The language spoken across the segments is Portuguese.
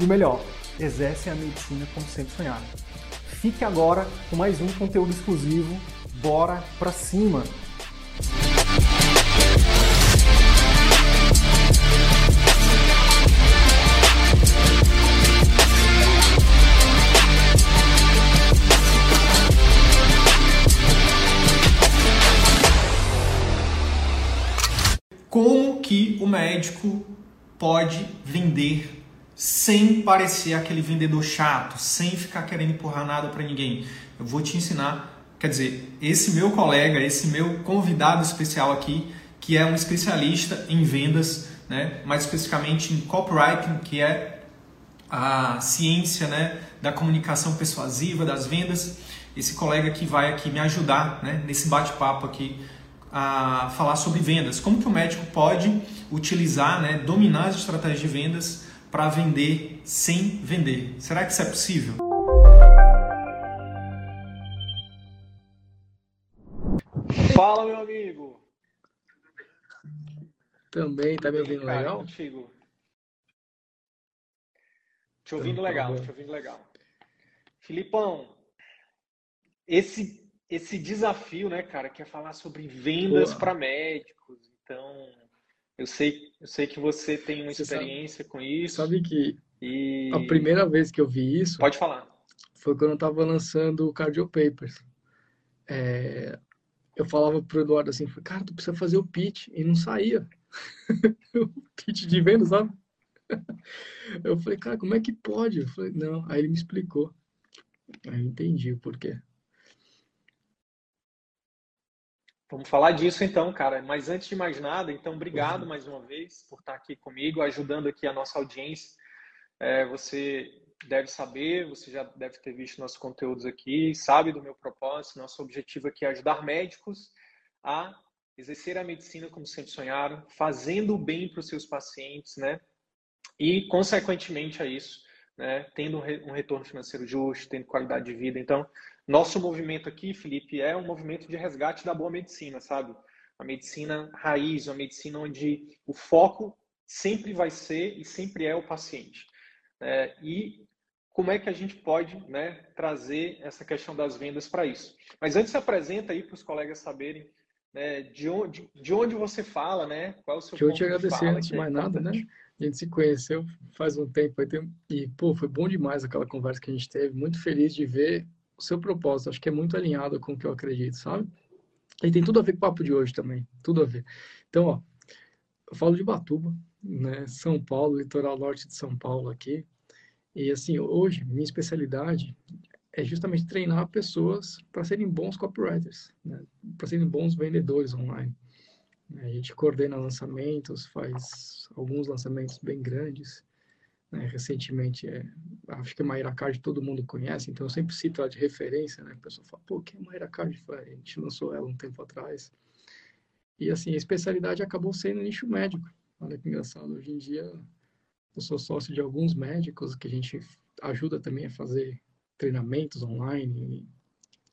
e o melhor, exercem a medicina como sempre sonharam. Fique agora com mais um conteúdo exclusivo. Bora pra cima! Como que o médico pode vender sem parecer aquele vendedor chato, sem ficar querendo empurrar nada para ninguém. Eu vou te ensinar, quer dizer, esse meu colega, esse meu convidado especial aqui, que é um especialista em vendas, né, mais especificamente em copywriting, que é a ciência, né, da comunicação persuasiva, das vendas. Esse colega que vai aqui me ajudar, né, nesse bate-papo aqui a falar sobre vendas. Como que o médico pode utilizar, né, dominar as estratégias de vendas para vender sem vender. Será que isso é possível? Fala, meu amigo. Também, tá me ouvindo cara, legal? Contigo. Te ouvindo então, legal, tá te ouvindo legal. Filipão, esse esse desafio, né, cara, que é falar sobre vendas para médicos. Então, eu sei, eu sei que você tem uma você experiência sabe, com isso. Sabe que e... a primeira vez que eu vi isso. Pode falar. Foi quando eu estava lançando o Cardio Papers. É, eu falava pro Eduardo assim, cara, tu precisa fazer o pitch e não saía. o pitch de venda, sabe? Eu falei, cara, como é que pode? Eu falei, não. Aí ele me explicou. Aí eu entendi o porquê. Vamos falar disso então, cara. Mas antes de mais nada, então, obrigado uhum. mais uma vez por estar aqui comigo, ajudando aqui a nossa audiência. É, você deve saber, você já deve ter visto nossos conteúdos aqui, sabe do meu propósito. Nosso objetivo aqui é ajudar médicos a exercer a medicina como sempre sonharam, fazendo o bem para os seus pacientes, né? E, consequentemente a isso, né, tendo um retorno financeiro justo, tendo qualidade de vida. Então, nosso movimento aqui, Felipe, é um movimento de resgate da boa medicina, sabe? A medicina raiz, uma medicina onde o foco sempre vai ser e sempre é o paciente. É, e como é que a gente pode né, trazer essa questão das vendas para isso? Mas antes se apresenta aí para os colegas saberem né, de, onde, de onde você fala, né? Qual é o seu Deixa eu te agradecer antes de é mais é nada, né? A gente se conheceu faz um tempo e, pô, foi bom demais aquela conversa que a gente teve. Muito feliz de ver o seu propósito. Acho que é muito alinhado com o que eu acredito, sabe? E tem tudo a ver com o papo de hoje também. Tudo a ver. Então, ó, eu falo de Batuba, né? São Paulo, litoral norte de São Paulo aqui. E assim, hoje, minha especialidade é justamente treinar pessoas para serem bons copywriters, né? para serem bons vendedores online. A gente coordena lançamentos, faz alguns lançamentos bem grandes. Né? Recentemente, é, acho que a Mayra Card todo mundo conhece, então eu sempre cito ela de referência, né? A pessoa fala, pô, quem é a Mayra Card? A gente lançou ela um tempo atrás. E assim, a especialidade acabou sendo nicho médico. Olha que engraçado, hoje em dia eu sou sócio de alguns médicos que a gente ajuda também a fazer treinamentos online.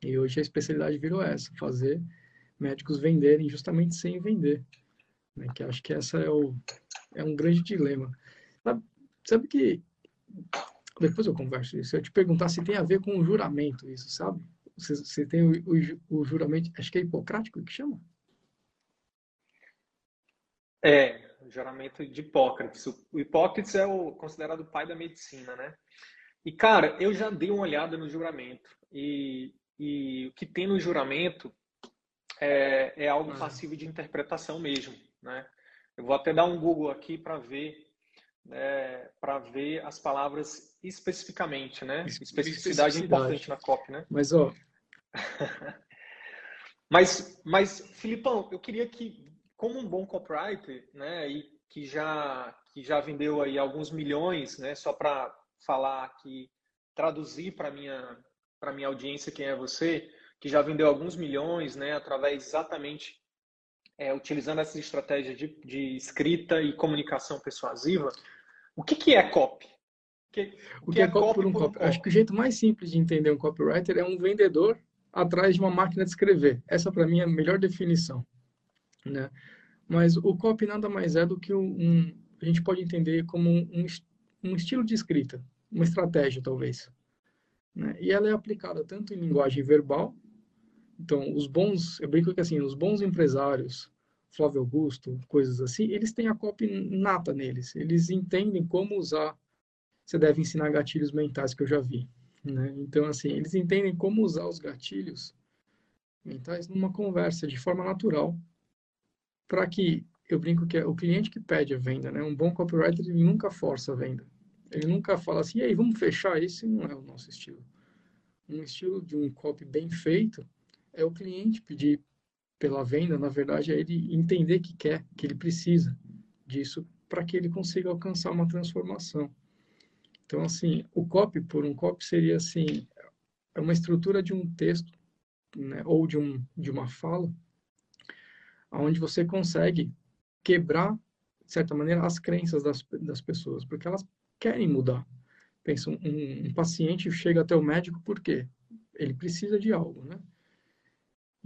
E, e hoje a especialidade virou essa, fazer médicos venderem justamente sem vender. Né? Que acho que essa é, o, é um grande dilema. Sabe, que depois eu converso isso. Eu te perguntar se tem a ver com o juramento, isso, sabe? Você, você tem o, o, o, juramento, acho que é hipocrático que chama? É, o juramento de Hipócrates. O Hipócrates é o considerado o pai da medicina, né? E, cara, eu já dei uma olhada no juramento. E, e o que tem no juramento é, é algo ah. passivo de interpretação mesmo, né? Eu vou até dar um Google aqui para ver é, para ver as palavras especificamente, né? Especificidade, é importante na copy, né? Mas, ó... mas, mas, Filipão, eu queria que, como um bom copywriter, né, e que já, que já vendeu aí alguns milhões, né, só para falar aqui, traduzir para minha para minha audiência quem é você, que já vendeu alguns milhões, né, através exatamente é, utilizando essa estratégia de, de, escrita e comunicação persuasiva. O que, que é copy? O que, o que, é, é copy por um copy? copy? Acho que o jeito mais simples de entender um copywriter é um vendedor atrás de uma máquina de escrever. Essa, para mim, é a melhor definição. Né? Mas o copy nada mais é do que um, a gente pode entender como um, um estilo de escrita, uma estratégia, talvez. Né? E ela é aplicada tanto em linguagem verbal, então, os bons, eu brinco que assim, os bons empresários, Flávio Augusto, coisas assim, eles têm a copy nata neles. Eles entendem como usar. Você deve ensinar gatilhos mentais que eu já vi. Né? Então, assim, eles entendem como usar os gatilhos mentais numa conversa de forma natural para que eu brinco que é o cliente que pede a venda, né? Um bom copywriter ele nunca força a venda. Ele nunca fala assim, e aí, vamos fechar? Esse não é o nosso estilo. Um estilo de um copy bem feito é o cliente pedir pela venda, na verdade, é ele entender que quer, que ele precisa disso para que ele consiga alcançar uma transformação. Então, assim, o copy por um copy seria assim, é uma estrutura de um texto, né, ou de, um, de uma fala, onde você consegue quebrar, de certa maneira, as crenças das, das pessoas, porque elas querem mudar. Pensa, um, um paciente chega até o médico por quê? Ele precisa de algo, né?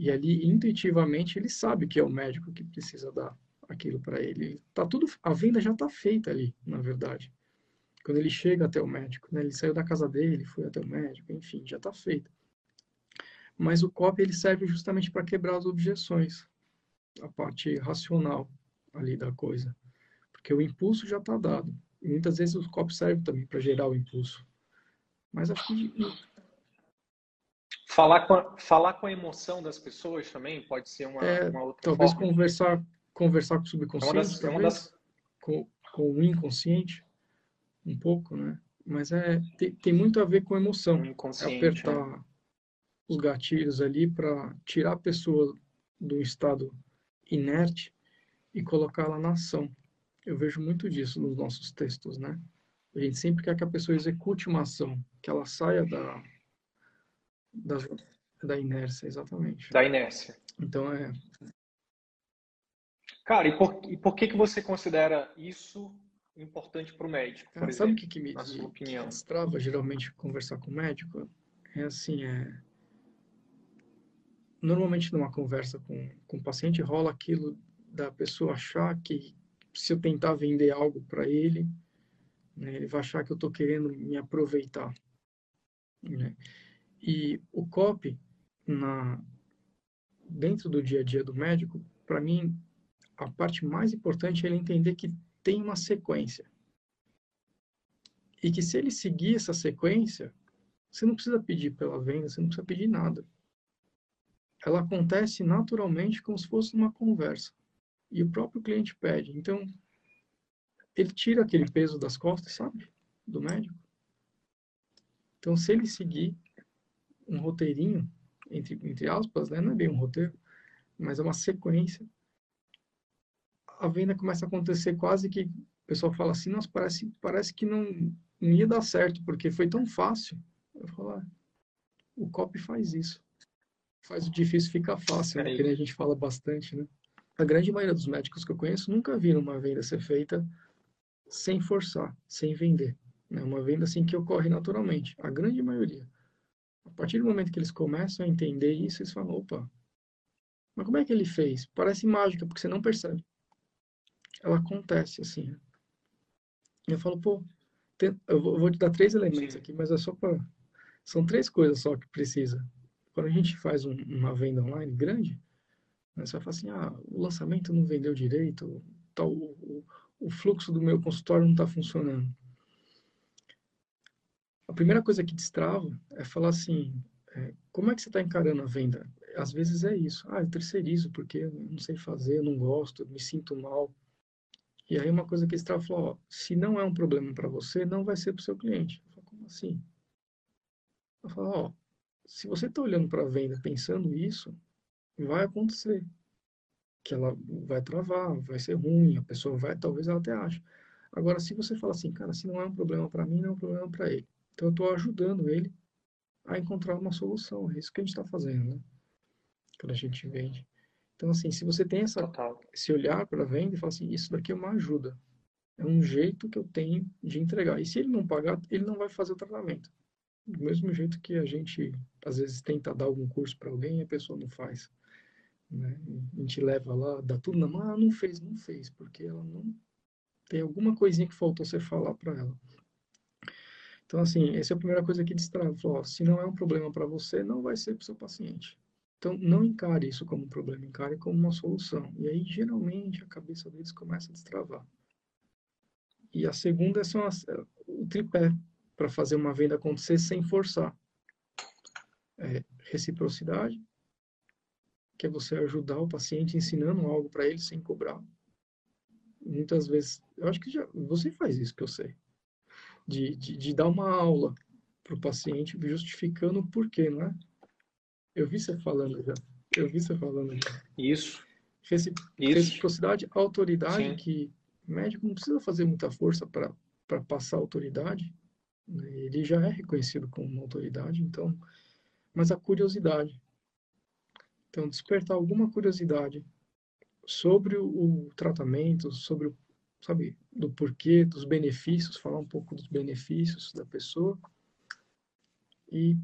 E ali, intuitivamente, ele sabe que é o médico que precisa dar aquilo para ele. Tá tudo, a venda já está feita ali, na verdade quando ele chega até o médico, né? Ele saiu da casa dele, foi até o médico, enfim, já está feito. Mas o COP ele serve justamente para quebrar as objeções, a parte racional ali da coisa, porque o impulso já está dado. E muitas vezes o COP serve também para gerar o impulso. Mas acho que falar com a, falar com a emoção das pessoas também pode ser uma, é, uma outra talvez forma. conversar conversar com o subconsciente, é das, talvez, é das... com, com o inconsciente um pouco, né? Mas é tem, tem muito a ver com emoção. É apertar né? os gatilhos ali para tirar a pessoa do estado inerte e colocá-la na ação. Eu vejo muito disso nos nossos textos, né? A gente sempre quer que a pessoa execute uma ação, que ela saia da, da, da inércia, exatamente. Da inércia. Então é. Cara, e por, e por que, que você considera isso importante para o médico, por Sabe o que, que me na sua opinião? trava geralmente conversar com o médico? É assim, é... Normalmente numa conversa com, com o paciente rola aquilo da pessoa achar que se eu tentar vender algo para ele, né, ele vai achar que eu estou querendo me aproveitar. Né? E o COP, na, dentro do dia a dia do médico, para mim, a parte mais importante é ele entender que tem uma sequência. E que se ele seguir essa sequência, você não precisa pedir pela venda, você não precisa pedir nada. Ela acontece naturalmente como se fosse uma conversa. E o próprio cliente pede. Então, ele tira aquele peso das costas, sabe? Do médico. Então, se ele seguir um roteirinho, entre, entre aspas, né? não é bem um roteiro, mas é uma sequência, a venda começa a acontecer quase que o pessoal fala assim, nossa, parece, parece que não, não ia dar certo, porque foi tão fácil. Eu falo, ah, o copy faz isso. Faz o difícil ficar fácil, né? que a gente fala bastante, né? A grande maioria dos médicos que eu conheço nunca viram uma venda ser feita sem forçar, sem vender. Né? Uma venda assim que ocorre naturalmente. A grande maioria. A partir do momento que eles começam a entender isso, eles falam, opa, mas como é que ele fez? Parece mágica, porque você não percebe ela acontece assim. Eu falo, pô, tem, eu, vou, te dar três elementos aqui, mas é só para. São três coisas só que precisa. Quando a gente faz um, uma venda online grande, né, você vai falar assim: ah, o lançamento não vendeu direito, tal, o, o, o fluxo do meu consultório não está funcionando. A primeira coisa que destrava é falar assim: é, como é que você está encarando a venda? Às vezes é isso. Ah, eu terceirizo porque eu não sei fazer, eu não gosto, eu me sinto mal. E aí uma coisa que esse Strava falou, ó, se não é um problema para você, não vai ser para o seu cliente. Eu falo, como assim? Eu falo, ó, se você está olhando para a venda pensando isso, vai acontecer. Que ela vai travar, vai ser ruim, a pessoa vai, talvez ela até ache. Agora, se você fala assim, cara, se não é um problema para mim, não é um problema para ele. Então, eu estou ajudando ele a encontrar uma solução. É isso que a gente está fazendo, né? Quando a gente vende. Então, assim, se você tem essa, esse olhar para a venda e fala assim, isso daqui é uma ajuda. É um jeito que eu tenho de entregar. E se ele não pagar, ele não vai fazer o tratamento. Do mesmo jeito que a gente, às vezes, tenta dar algum curso para alguém e a pessoa não faz. Né? A gente leva lá, dá tudo na mão, ah, não fez, não fez, porque ela não tem alguma coisinha que faltou você falar para ela. Então, assim, essa é a primeira coisa que destrava. Se não é um problema para você, não vai ser para o seu paciente. Então, não encare isso como um problema, encare como uma solução. E aí, geralmente, a cabeça deles começa a destravar. E a segunda são as, o tripé, para fazer uma venda acontecer sem forçar. É, reciprocidade, que é você ajudar o paciente ensinando algo para ele sem cobrar. Muitas vezes, eu acho que já você faz isso que eu sei, de, de, de dar uma aula para o paciente justificando o porquê, não é? Eu vi você falando já. Eu vi você falando já. Isso. Recip isso. Reciprocidade, autoridade, Sim. que o médico não precisa fazer muita força para passar autoridade, né? Ele já é reconhecido como uma autoridade, então, mas a curiosidade. Então, despertar alguma curiosidade sobre o, o tratamento, sobre o, sabe, do porquê, dos benefícios, falar um pouco dos benefícios da pessoa. E?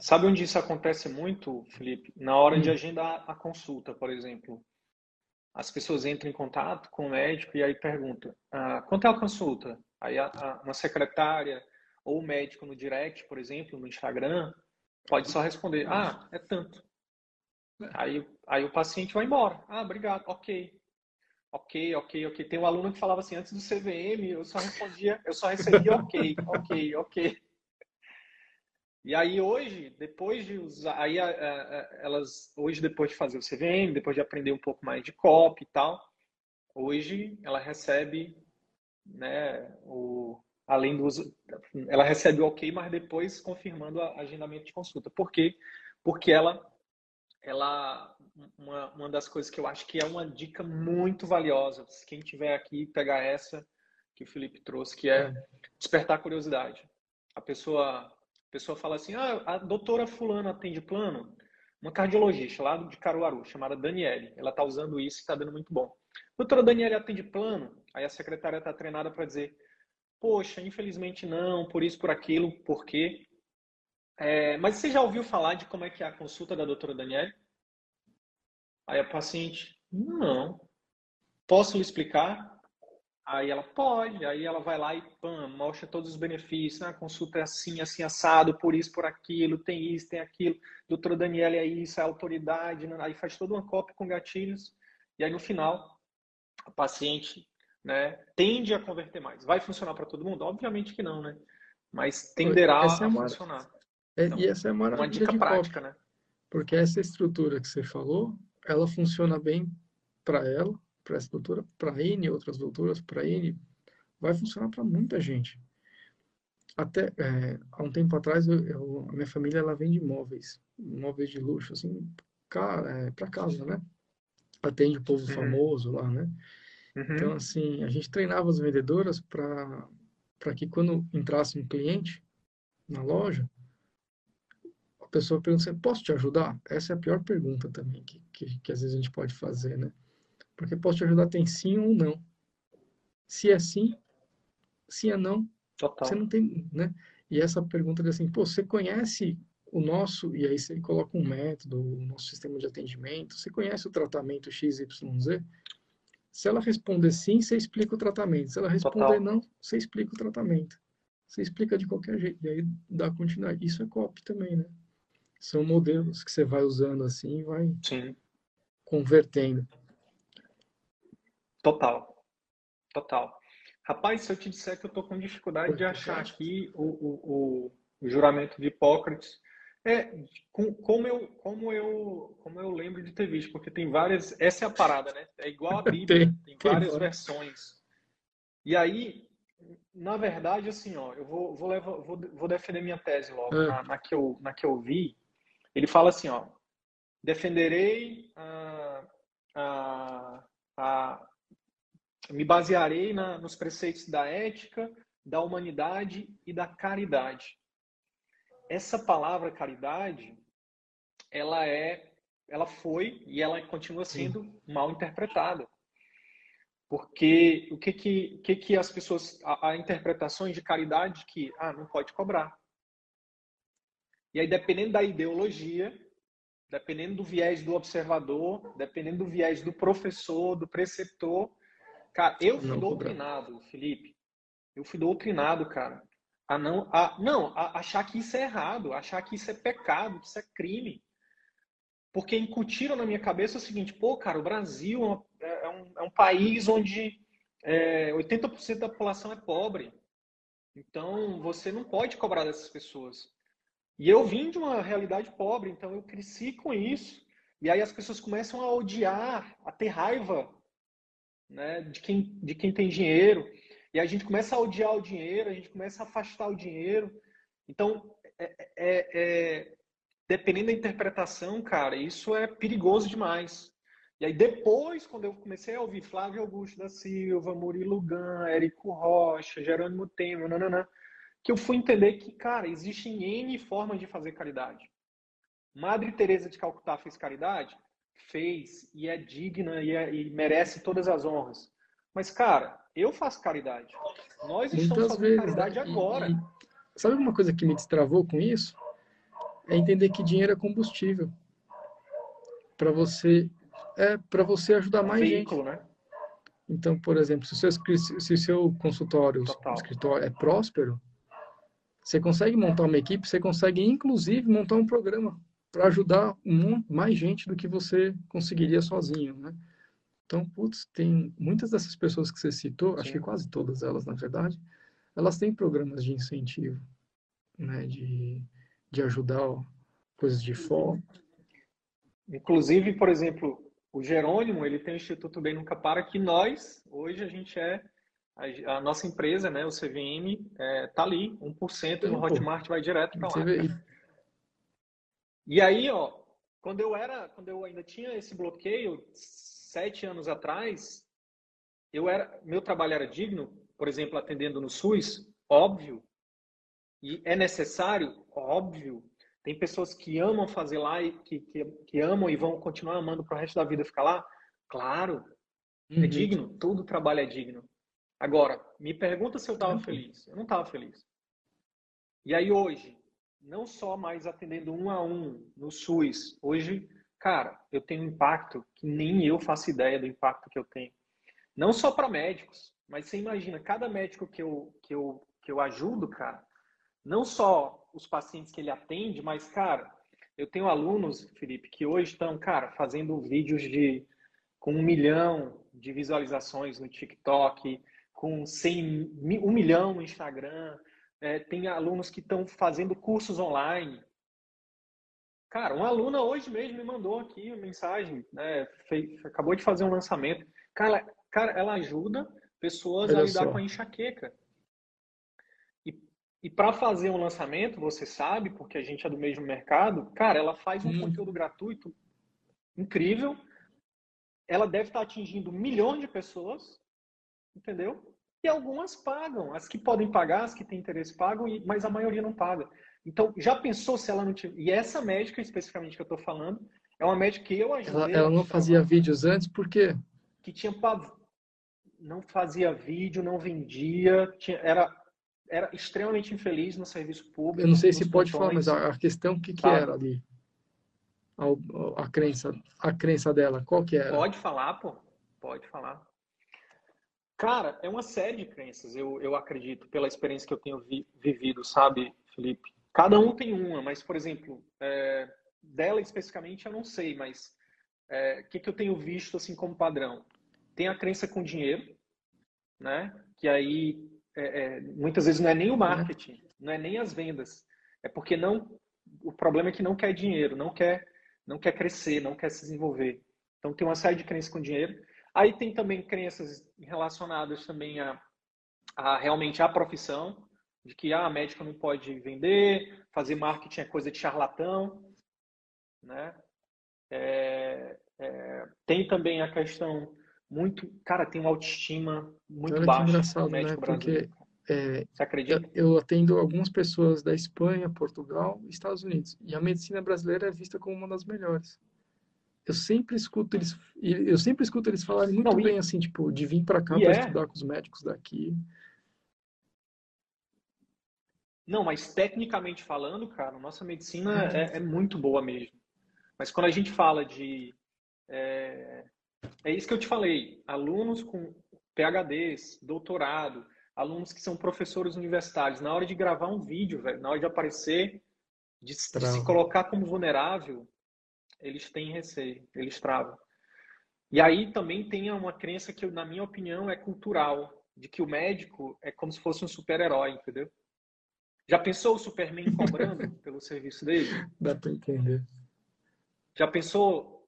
Sabe onde isso acontece muito, Felipe? Na hora hum. de agendar a consulta, por exemplo. As pessoas entram em contato com o médico e aí perguntam: ah, quanto é a consulta? Aí a, a, uma secretária ou o médico no direct, por exemplo, no Instagram, pode só responder, ah, é tanto. Aí, aí o paciente vai embora. Ah, obrigado, ok. Ok, ok, ok. Tem um aluno que falava assim, antes do CVM, eu só respondia, eu só recebia ok, ok, ok. E aí hoje, depois de usar, aí a, a, elas, hoje depois de fazer o CVM, depois de aprender um pouco mais de COP e tal, hoje ela recebe né, o, além do uso, ela recebe o ok, mas depois confirmando o agendamento de consulta. Por quê? Porque ela, ela uma, uma das coisas que eu acho que é uma dica muito valiosa, quem tiver aqui pegar essa que o Felipe trouxe, que é despertar curiosidade. A pessoa, a pessoa fala assim, ah, a doutora fulana atende plano, uma cardiologista lá de Caruaru, chamada Daniele. Ela está usando isso e está dando muito bom. Doutora Daniele atende plano? Aí a secretária está treinada para dizer, poxa, infelizmente não, por isso, por aquilo, por quê? É, mas você já ouviu falar de como é que é a consulta da doutora Daniele? Aí a paciente, não. Posso lhe explicar? Aí ela pode, aí ela vai lá e pam, mostra todos os benefícios. Ah, a consulta é assim, assim, assado, por isso, por aquilo, tem isso, tem aquilo. Doutora Daniela é isso, é autoridade. Né? Aí faz toda uma cópia com gatilhos. E aí no final, a paciente né, tende a converter mais. Vai funcionar para todo mundo? Obviamente que não, né? Mas tenderá essa a é uma... funcionar. É, então, e essa é uma dica prática, cópia, né? Porque essa estrutura que você falou, ela funciona bem para ela, para essa doutora, para N outras doutoras, para N, vai funcionar para muita gente. Até é, há um tempo atrás, eu, eu, a minha família ela vende imóveis, imóveis de luxo, assim, é, para casa, né? Atende o povo uhum. famoso lá, né? Uhum. Então, assim, a gente treinava as vendedoras para que quando entrasse um cliente na loja, pessoa pergunta assim, posso te ajudar? Essa é a pior pergunta também que, que, que às vezes a gente pode fazer, né? Porque posso te ajudar tem sim ou não. Se é sim, se é não, Total. você não tem, né? E essa pergunta de assim, pô, você conhece o nosso, e aí ele coloca um método, o nosso sistema de atendimento, você conhece o tratamento XYZ? Se ela responder sim, você explica o tratamento. Se ela responder Total. não, você explica o tratamento. Você explica de qualquer jeito. E aí dá continuidade. Isso é copy também, né? São modelos que você vai usando assim e vai sim. convertendo. Total. Total. Rapaz, se eu te disser que eu tô com dificuldade de achar aqui o, o, o, o juramento de Hipócrates, é, com, como, eu, como, eu, como eu lembro de ter visto, porque tem várias. Essa é a parada, né? É igual a Bíblia, tem, tem várias tem versões. E aí, na verdade, assim, ó, eu vou, vou, levar, vou, vou defender minha tese logo, é. na, na, que eu, na que eu vi. Ele fala assim, ó, defenderei a, a, a me basearei na, nos preceitos da ética, da humanidade e da caridade. Essa palavra caridade, ela é, ela foi e ela continua sendo Sim. mal interpretada. Porque o que que, que, que as pessoas, a, a interpretações de caridade que, ah, não pode cobrar. E aí, dependendo da ideologia, dependendo do viés do observador, dependendo do viés do professor, do preceptor, cara, eu fui não doutrinado, Felipe. Eu fui doutrinado, cara, a não, a, não, a achar que isso é errado, achar que isso é pecado, que isso é crime. Porque incutiram na minha cabeça o seguinte, pô, cara, o Brasil é, é, um, é um país onde é, 80% da população é pobre. Então, você não pode cobrar dessas pessoas. E eu vim de uma realidade pobre, então eu cresci com isso. E aí as pessoas começam a odiar, a ter raiva né, de, quem, de quem tem dinheiro. E a gente começa a odiar o dinheiro, a gente começa a afastar o dinheiro. Então, é, é, é dependendo da interpretação, cara, isso é perigoso demais. E aí depois, quando eu comecei a ouvir Flávio Augusto da Silva, Murilo Gun, Érico Rocha, Jerônimo Temer, nananã, que eu fui entender que, cara, existem N formas de fazer caridade. Madre Teresa de Calcutá fez caridade? Fez, e é digna e, é, e merece todas as honras. Mas, cara, eu faço caridade. Nós estamos Muitas fazendo vezes, caridade né? agora. E, sabe uma coisa que me destravou com isso? é entender que dinheiro é combustível para você é para você ajudar mais Veículo, gente. Né? Então, por exemplo, se o seu, se o seu consultório, Total. escritório é próspero, você consegue montar uma equipe, você consegue inclusive montar um programa para ajudar um, mais gente do que você conseguiria sozinho, né? Então, putz, tem muitas dessas pessoas que você citou, Sim. acho que quase todas elas, na verdade, elas têm programas de incentivo, né, de de ajudar coisas de fora. Inclusive, por exemplo, o Jerônimo, ele tem o Instituto Bem Nunca Para, que nós, hoje, a gente é, a, a nossa empresa, né, o CVM, é, tá ali, 1% no Hotmart vai direto para lá. E aí, ó, quando eu era, quando eu ainda tinha esse bloqueio, sete anos atrás, eu era, meu trabalho era digno, por exemplo, atendendo no SUS, óbvio, e é necessário, óbvio. Tem pessoas que amam fazer lá e que, que, que amam e vão continuar amando para o resto da vida ficar lá. Claro, é uhum. é digno, todo trabalho é digno. Agora, me pergunta se eu estava feliz. Eu não estava feliz. E aí hoje, não só mais atendendo um a um no SUS, hoje, cara, eu tenho um impacto que nem eu faço ideia do impacto que eu tenho. Não só para médicos, mas você imagina, cada médico que eu, que eu, que eu ajudo, cara, não só os pacientes que ele atende, mas, cara, eu tenho alunos, Felipe, que hoje estão, cara, fazendo vídeos de com um milhão de visualizações no TikTok, com 100, um milhão no Instagram. É, tem alunos que estão fazendo cursos online. Cara, uma aluna hoje mesmo me mandou aqui uma mensagem, né, fez, acabou de fazer um lançamento. Cara, cara ela ajuda pessoas Olha a lidar só. com a enxaqueca. E para fazer um lançamento, você sabe, porque a gente é do mesmo mercado, cara, ela faz um hum. conteúdo gratuito incrível. Ela deve estar atingindo milhões de pessoas, entendeu? E algumas pagam. As que podem pagar, as que têm interesse pagam, mas a maioria não paga. Então, já pensou se ela não tiver. E essa médica, especificamente, que eu estou falando, é uma médica que eu ajudei. Ela, ela não fazia vídeos antes, por quê? Que tinha. Não fazia vídeo, não vendia, tinha... era era extremamente infeliz no serviço público. Eu não sei se pode falar, mas a, questão, o que, que era ali? A, a, crença, a crença dela, qual que era? Pode falar, pô. Pode falar. Cara, é uma série de crenças, eu, eu acredito, pela experiência que eu tenho vi, vivido, sabe, Felipe? Cada um tem uma, mas, por exemplo, é, dela especificamente eu não sei, mas é, o é, que, que eu tenho visto assim como padrão? Tem a crença com dinheiro, né? Que aí é, é, muitas vezes não é nem o marketing, não é nem as vendas, é porque não o problema é que não quer dinheiro, não quer não quer crescer, não quer se desenvolver. Então tem uma série de crenças com dinheiro. Aí tem também crenças relacionadas também a, a realmente a profissão, de que ah, médico não pode vender, fazer marketing é coisa de charlatão, né? É, é, tem também a questão muito, cara, tem uma autoestima muito Olha baixa. Engraçado, né? Porque é, Você acredita? Eu atendo algumas pessoas da Espanha, Portugal Estados Unidos. E a medicina brasileira é vista como uma das melhores. Eu sempre escuto eles, eu sempre escuto eles falarem muito Não, bem, e, assim, tipo, de vir para cá para é. estudar com os médicos daqui. Não, mas tecnicamente falando, cara, nossa medicina é, é muito boa mesmo. Mas quando a gente fala de. É, é isso que eu te falei. Alunos com PHDs, doutorado, alunos que são professores universitários, na hora de gravar um vídeo, velho, na hora de aparecer, de, de se colocar como vulnerável, eles têm receio, eles travam. E aí também tem uma crença que, na minha opinião, é cultural, de que o médico é como se fosse um super-herói, entendeu? Já pensou o Superman cobrando pelo serviço dele? Dá para entender. Já pensou?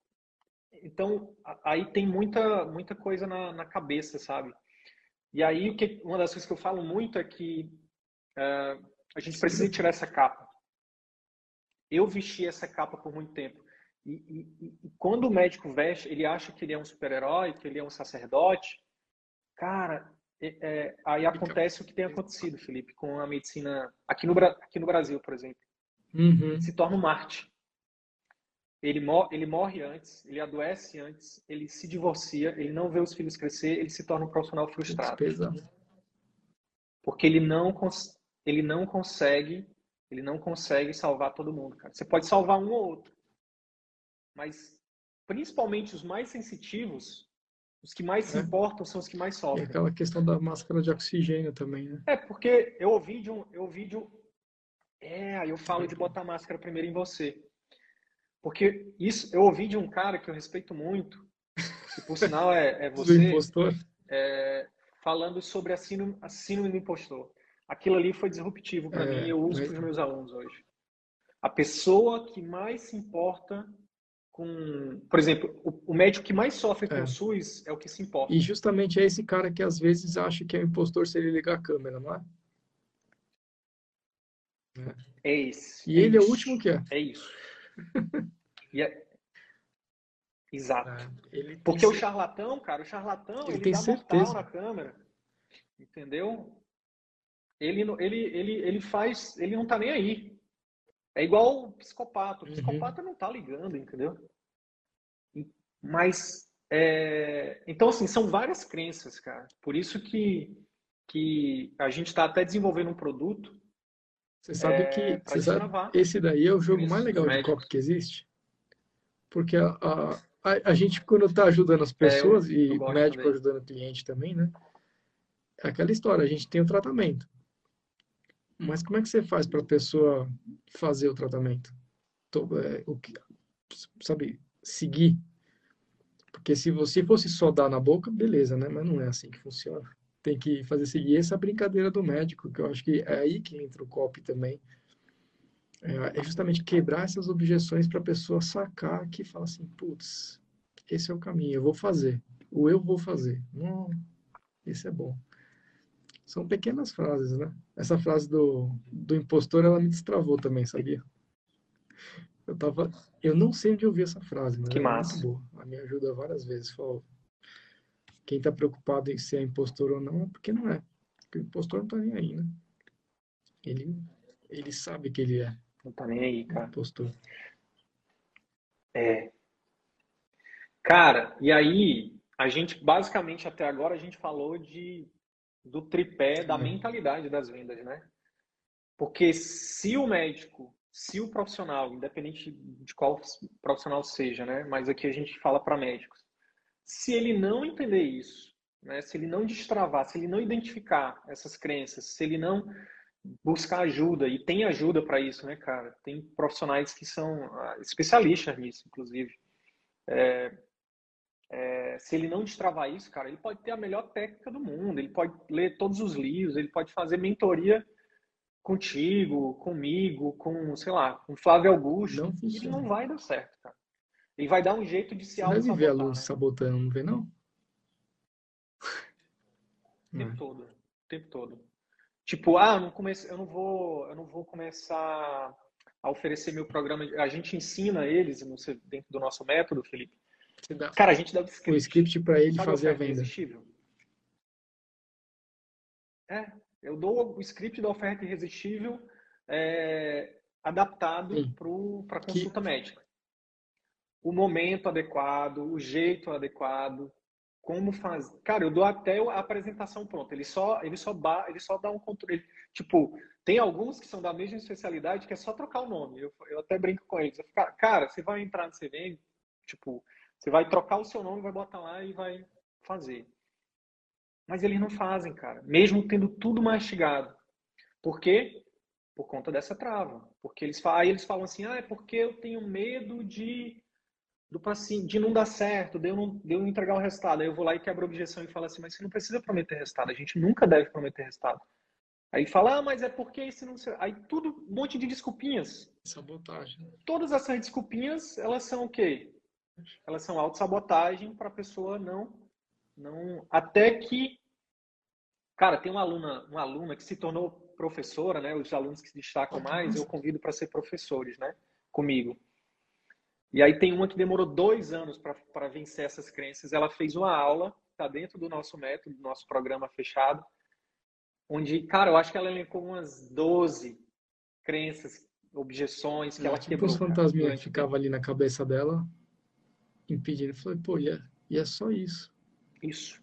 Então, aí tem muita, muita coisa na, na cabeça, sabe? E aí, o que, uma das coisas que eu falo muito é que uh, a gente precisa tirar essa capa. Eu vesti essa capa por muito tempo. E, e, e, quando o médico veste, ele acha que ele é um super-herói, que ele é um sacerdote. Cara, é, é, aí acontece o que tem acontecido, Felipe, com a medicina aqui no, aqui no Brasil, por exemplo. Uhum. Se torna um Marte. Ele, mor ele morre antes, ele adoece antes, ele se divorcia, ele não vê os filhos crescer, ele se torna um profissional frustrado. Porque ele não, ele não consegue, ele não consegue salvar todo mundo, cara. Você pode salvar um ou outro. Mas principalmente os mais sensitivos, os que mais se é. importam são os que mais sofrem. E aquela questão da máscara de oxigênio também, né? É, porque eu ouvi de um, eu ouvi de um, é, aí eu falo de botar máscara primeiro em você. Porque isso eu ouvi de um cara que eu respeito muito, que por sinal é, é você. Do impostor? É, falando sobre a síndrome, a síndrome do impostor. Aquilo ali foi disruptivo para é, mim e eu uso para os meus alunos hoje. A pessoa que mais se importa com. Por exemplo, o, o médico que mais sofre com é. o SUS é o que se importa. E justamente é esse cara que às vezes acha que é o impostor se ele ligar a câmera, não é? É esse. E é ele isso. é o último que é. É isso. é... Exato. É, Porque o charlatão, cara, o charlatão, ele, ele dá certeza. mortal na câmera. Entendeu? Ele, ele, ele, ele faz, ele não tá nem aí. É igual o psicopata. O uhum. psicopata uhum. não tá ligando, entendeu? Mas, é... então, assim, são várias crenças, cara. Por isso que, que a gente está até desenvolvendo um produto você sabe é, que você sabe, esse daí é o jogo mais legal de copo que existe. Porque a, a, a, a gente, quando está ajudando as pessoas, é, eu, eu e o médico também. ajudando o cliente também, né? É aquela história, a gente tem o tratamento. Mas como é que você faz para a pessoa fazer o tratamento? É, o que, sabe, seguir. Porque se você fosse só dar na boca, beleza, né? Mas não é assim que funciona tem que fazer seguir essa brincadeira do médico, que eu acho que é aí que entra o copy também. É, é justamente quebrar essas objeções para a pessoa sacar que fala assim, putz, esse é o caminho, eu vou fazer. O eu vou fazer. Hum, esse é bom. São pequenas frases, né? Essa frase do, do impostor, ela me destravou também, sabia? Eu tava... Eu não sei onde eu vi essa frase, mas que massa. muito boa. Ela me ajuda várias vezes. Falou, quem está preocupado em ser impostor ou não, é porque não é. Porque o impostor não está nem aí, né? Ele, ele sabe que ele é. Não está nem aí, cara. Impostor. É. Cara, e aí, a gente, basicamente, até agora, a gente falou de, do tripé da mentalidade das vendas, né? Porque se o médico, se o profissional, independente de qual profissional seja, né? Mas aqui a gente fala para médicos se ele não entender isso, né, se ele não destravar, se ele não identificar essas crenças, se ele não buscar ajuda, e tem ajuda para isso, né, cara? Tem profissionais que são ah, especialistas nisso, inclusive. É, é, se ele não destravar isso, cara, ele pode ter a melhor técnica do mundo, ele pode ler todos os livros, ele pode fazer mentoria contigo, comigo, com, sei lá, com Flávio Augusto, não e não vai dar certo, cara. Ele vai dar um jeito de se auto-sabotar. Você aluno né? sabotando, não vê não? O tempo todo. O tempo todo. Tipo, ah, eu não, comece, eu não vou, eu não vou começar a oferecer meu programa. A gente ensina eles, dentro do nosso método, Felipe, Cara, a gente dá o script. O script para ele Sabe fazer a venda. Irresistível? É, eu dou o script da oferta irresistível é, adaptado para a consulta que... médica. O momento adequado, o jeito adequado, como faz. Cara, eu dou até a apresentação pronta. Ele só, ele só, ba... ele só dá um controle. Tipo, tem alguns que são da mesma especialidade que é só trocar o nome. Eu, eu até brinco com eles. Eu fico, cara, você vai entrar no CVM, tipo, você vai trocar o seu nome, vai botar lá e vai fazer. Mas eles não fazem, cara. Mesmo tendo tudo mastigado. Por quê? Por conta dessa trava. Porque eles, aí eles falam assim, ah, é porque eu tenho medo de do paciente, de não dar certo, de eu não, de eu não entregar o resultado. Aí eu vou lá e quebro a objeção e falo assim, mas você não precisa prometer resultado. A gente nunca deve prometer resultado. Aí fala, ah, mas é porque esse não. Aí tudo, um monte de desculpinhas. Sabotagem. Todas essas desculpinhas, elas são o quê? Elas são autossabotagem para a pessoa não não, até que, cara, tem uma aluna, uma aluna que se tornou professora, né? Os alunos que se destacam mais, eu convido para ser professores, né? Comigo. E aí tem uma que demorou dois anos para vencer essas crenças. Ela fez uma aula, está dentro do nosso método, do nosso programa fechado, onde, cara, eu acho que ela elencou umas 12 crenças, objeções que é, ela tipo quebrou. os fantasminhas ficavam ali na cabeça dela, impedindo. Eu falei, pô, e é, e é só isso. Isso.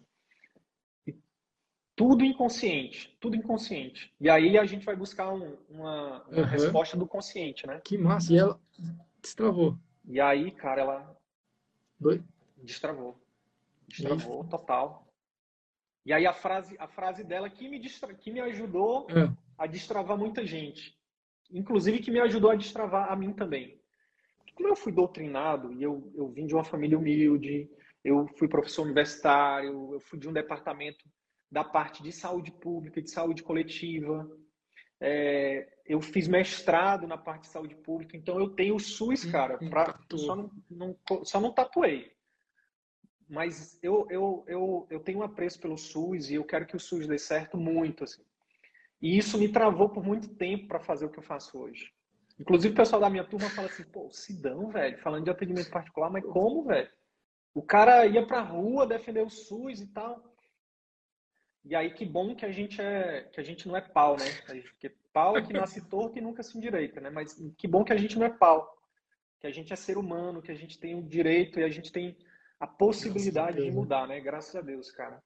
Tudo inconsciente, tudo inconsciente. E aí a gente vai buscar um, uma, uma uhum. resposta do consciente, né? Que massa. E ela destravou. E aí, cara, ela Oi? destravou. Destravou total. E aí a frase, a frase dela que me, distra... que me ajudou é. a destravar muita gente. Inclusive que me ajudou a destravar a mim também. Como eu fui doutrinado e eu, eu vim de uma família humilde, eu fui professor universitário, eu fui de um departamento da parte de saúde pública e de saúde coletiva. É, eu fiz mestrado na parte de saúde pública, então eu tenho o SUS, hum, cara, pra, só, não, não, só não tatuei. Mas eu, eu, eu, eu tenho um apreço pelo SUS e eu quero que o SUS dê certo muito. Assim. E isso me travou por muito tempo para fazer o que eu faço hoje. Inclusive o pessoal da minha turma fala assim, pô, Sidão, velho, falando de atendimento particular, mas como, velho? O cara ia pra rua defender o SUS e tal. E aí que bom que a gente é que a gente não é pau, né? Porque pau é que nasce torto e nunca se endireita, né? Mas que bom que a gente não é pau. Que a gente é ser humano, que a gente tem o direito e a gente tem a possibilidade de mudar, né? Graças a Deus, cara.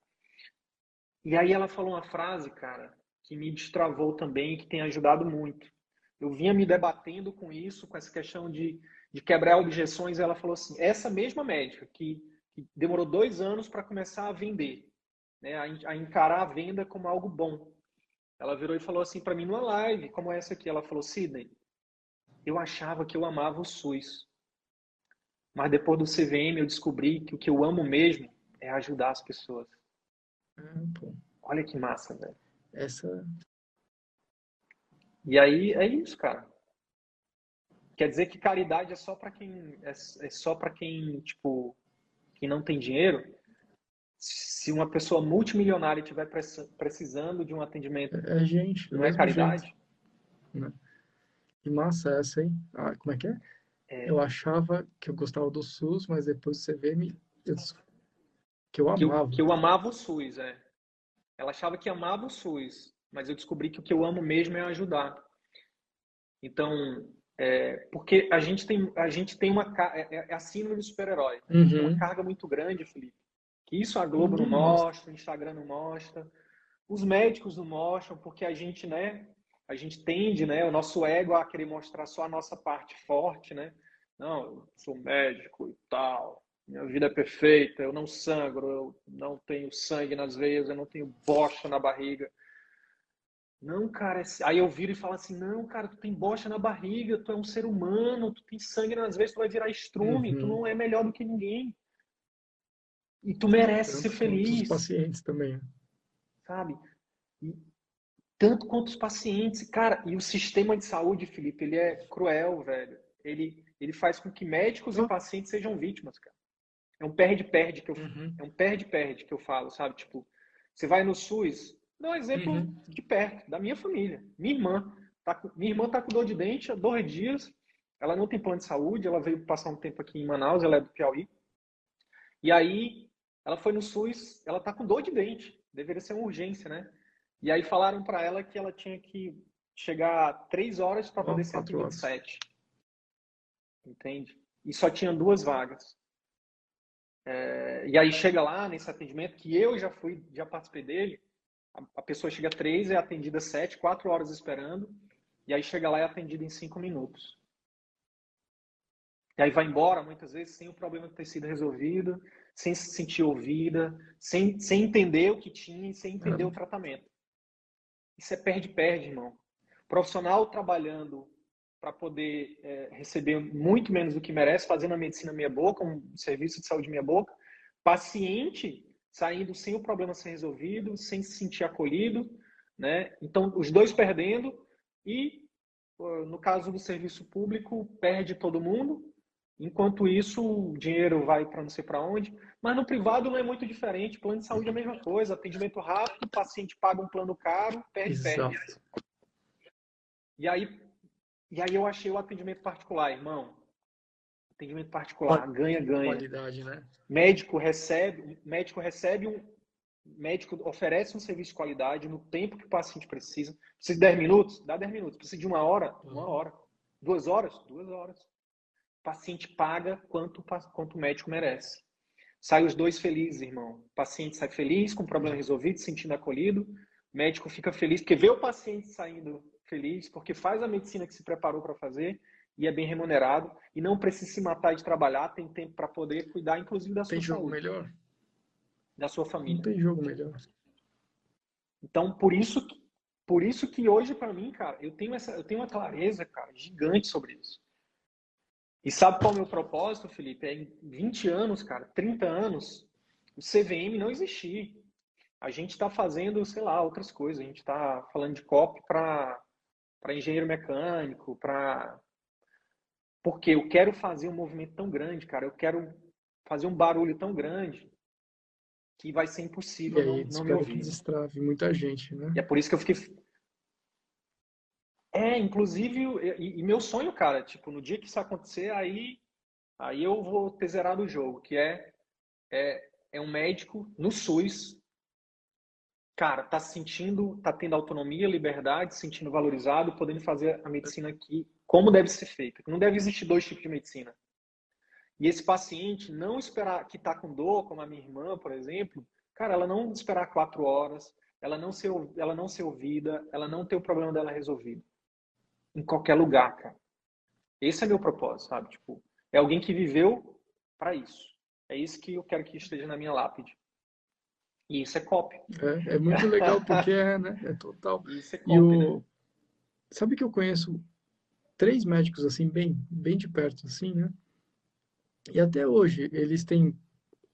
E aí ela falou uma frase, cara, que me destravou também, que tem ajudado muito. Eu vinha me debatendo com isso, com essa questão de de quebrar objeções, ela falou assim: essa mesma médica que, que demorou dois anos para começar a vender, né, a, a, encarar a venda como algo bom. Ela virou e falou assim para mim numa live, como essa aqui, ela falou: Sidney, eu achava que eu amava o SUS, mas depois do CVM eu descobri que o que eu amo mesmo é ajudar as pessoas. Ah, Olha que massa, velho. Essa. E aí é isso, cara. Quer dizer que caridade é só para quem é, é só para quem tipo quem não tem dinheiro? Se uma pessoa multimilionária estiver precisando de um atendimento, é, é gente, não é caridade? Né? Que massa essa, hein? Ah, como é que é? é? Eu achava que eu gostava do SUS, mas depois você vê me eu... que eu amava. Que eu, que eu amava o SUS, é. Ela achava que amava o SUS, mas eu descobri que o que eu amo mesmo é ajudar. Então, é, porque a gente tem, a gente tem uma. É, é, é a síndrome do super-herói. Uhum. Uma carga muito grande, Felipe. Que isso a Globo uhum. não mostra, o Instagram não mostra, os médicos não mostram, porque a gente, né? A gente tende, né? O nosso ego a querer mostrar só a nossa parte forte, né? Não, eu sou médico e tal. Minha vida é perfeita, eu não sangro, eu não tenho sangue nas veias, eu não tenho bosta na barriga. Não, cara, aí eu viro e falo assim, não, cara, tu tem bosta na barriga, tu é um ser humano, tu tem sangue nas vezes, tu vai virar estrume, uhum. tu não é melhor do que ninguém. E tu merece tanto ser feliz. Os pacientes também. Sabe? E, tanto quanto os pacientes. Cara, e o sistema de saúde, Felipe, ele é cruel, velho. Ele, ele faz com que médicos e pacientes sejam vítimas, cara. É um perde-perde que eu uhum. é um perde-perde que eu falo, sabe? Tipo, você vai no SUS, Dá um exemplo uhum. de perto, da minha família. Minha irmã. Tá minha irmã está com dor de dente há dois dias. Ela não tem plano de saúde. Ela veio passar um tempo aqui em Manaus. Ela é do Piauí. E aí, ela foi no SUS, ela tá com dor de dente, deveria ser uma urgência, né? E aí falaram para ela que ela tinha que chegar três horas para poder ser atendida sete. Entende? E só tinha duas vagas. É, e aí chega lá nesse atendimento, que eu já fui, já participei dele, a, pessoa chega três, é atendida sete, quatro horas esperando, e aí chega lá e é atendida em cinco minutos. E aí vai embora, muitas vezes, sem o problema ter sido resolvido, sem se sentir ouvida, sem, sem entender o que tinha e sem entender é. o tratamento. Isso é perde-perde, irmão. Profissional trabalhando para poder é, receber muito menos do que merece, fazendo a medicina meia boca, um serviço de saúde meia boca. Paciente saindo sem o problema ser resolvido, sem se sentir acolhido, né? Então, os dois perdendo e, no caso do serviço público, perde todo mundo. Enquanto isso, o dinheiro vai para não sei para onde. Mas no privado não é muito diferente. Plano de saúde é a mesma coisa. Atendimento rápido, o paciente paga um plano caro, perde, Exato. perde. E aí, e aí eu achei o atendimento particular, irmão. Atendimento particular, ganha, ganha. Qualidade, né? Médico recebe, médico recebe um, médico oferece um serviço de qualidade no tempo que o paciente precisa. Precisa de 10 minutos? Dá 10 minutos. Precisa de uma hora? Uma uhum. hora. Duas horas? Duas horas. O paciente paga quanto, quanto o médico merece. Sai os dois felizes, irmão. O paciente sai feliz, com o problema resolvido, se sentindo acolhido. O médico fica feliz porque vê o paciente saindo feliz, porque faz a medicina que se preparou para fazer e é bem remunerado e não precisa se matar de trabalhar, tem tempo para poder cuidar, inclusive da tem sua jogo saúde, melhor, da sua família. Não tem jogo melhor. Então, por isso, por isso que hoje para mim, cara, eu tenho essa, eu tenho uma clareza, cara, gigante sobre isso. E sabe qual é o meu propósito, Felipe? É em 20 anos, cara, 30 anos, o CVM não existir. A gente está fazendo, sei lá, outras coisas. A gente está falando de COP para engenheiro mecânico, para. Porque eu quero fazer um movimento tão grande, cara. Eu quero fazer um barulho tão grande que vai ser impossível e aí, não, não me ouvir. Que destrave muita gente, né? E é por isso que eu fiquei é, inclusive, e, e, meu sonho, cara, tipo, no dia que isso acontecer, aí, aí eu vou ter zerado o jogo, que é, é, é um médico no SUS, cara, tá se sentindo, tá tendo autonomia, liberdade, se sentindo valorizado, podendo fazer a medicina aqui como deve ser feita. Não deve existir dois tipos de medicina. E esse paciente não esperar que tá com dor, como a minha irmã, por exemplo, cara, ela não esperar quatro horas, ela não ser, ela não ser ouvida, ela não ter o problema dela resolvido em qualquer lugar, cara. Esse é meu propósito, sabe? Tipo, é alguém que viveu para isso. É isso que eu quero que esteja na minha lápide. E isso é cópia. É, é muito legal porque é, né? É total. Isso é cópia, o... né? Sabe que eu conheço três médicos assim bem, bem de perto assim, né? E até hoje eles têm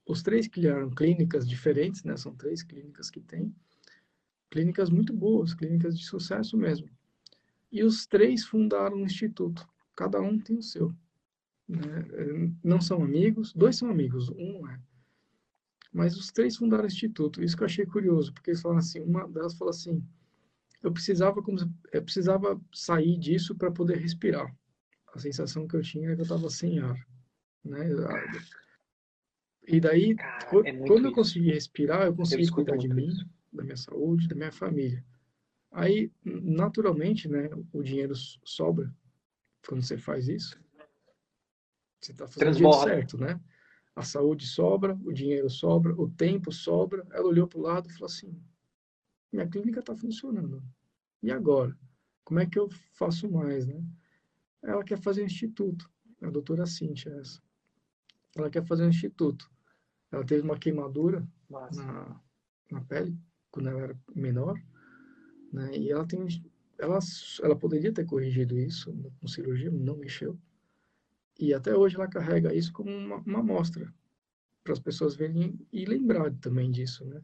os três criaram clínicas diferentes, né? São três clínicas que têm clínicas muito boas, clínicas de sucesso mesmo. E os três fundaram um instituto. Cada um tem o seu. Né? Não são amigos, dois são amigos, um é. Mas os três fundaram o instituto. Isso que eu achei curioso, porque eles falaram assim, uma delas falou assim, eu precisava, eu precisava sair disso para poder respirar. A sensação que eu tinha era que eu estava sem ar. Né? E daí, Cara, quando, é quando eu consegui respirar, eu consegui eu cuidar de mim, isso. da minha saúde, da minha família. Aí, naturalmente, né, o dinheiro sobra quando você faz isso. Você está fazendo o certo, né? A saúde sobra, o dinheiro sobra, o tempo sobra. Ela olhou para o lado e falou assim: minha clínica está funcionando. E agora? Como é que eu faço mais, né? Ela quer fazer um instituto. A doutora Cintia, essa. Ela quer fazer um instituto. Ela teve uma queimadura na, na pele quando ela era menor né? E ela tem, ela, ela poderia ter corrigido isso com cirurgia, não mexeu. E até hoje ela carrega isso como uma, uma amostra para as pessoas verem e lembrar também disso, né?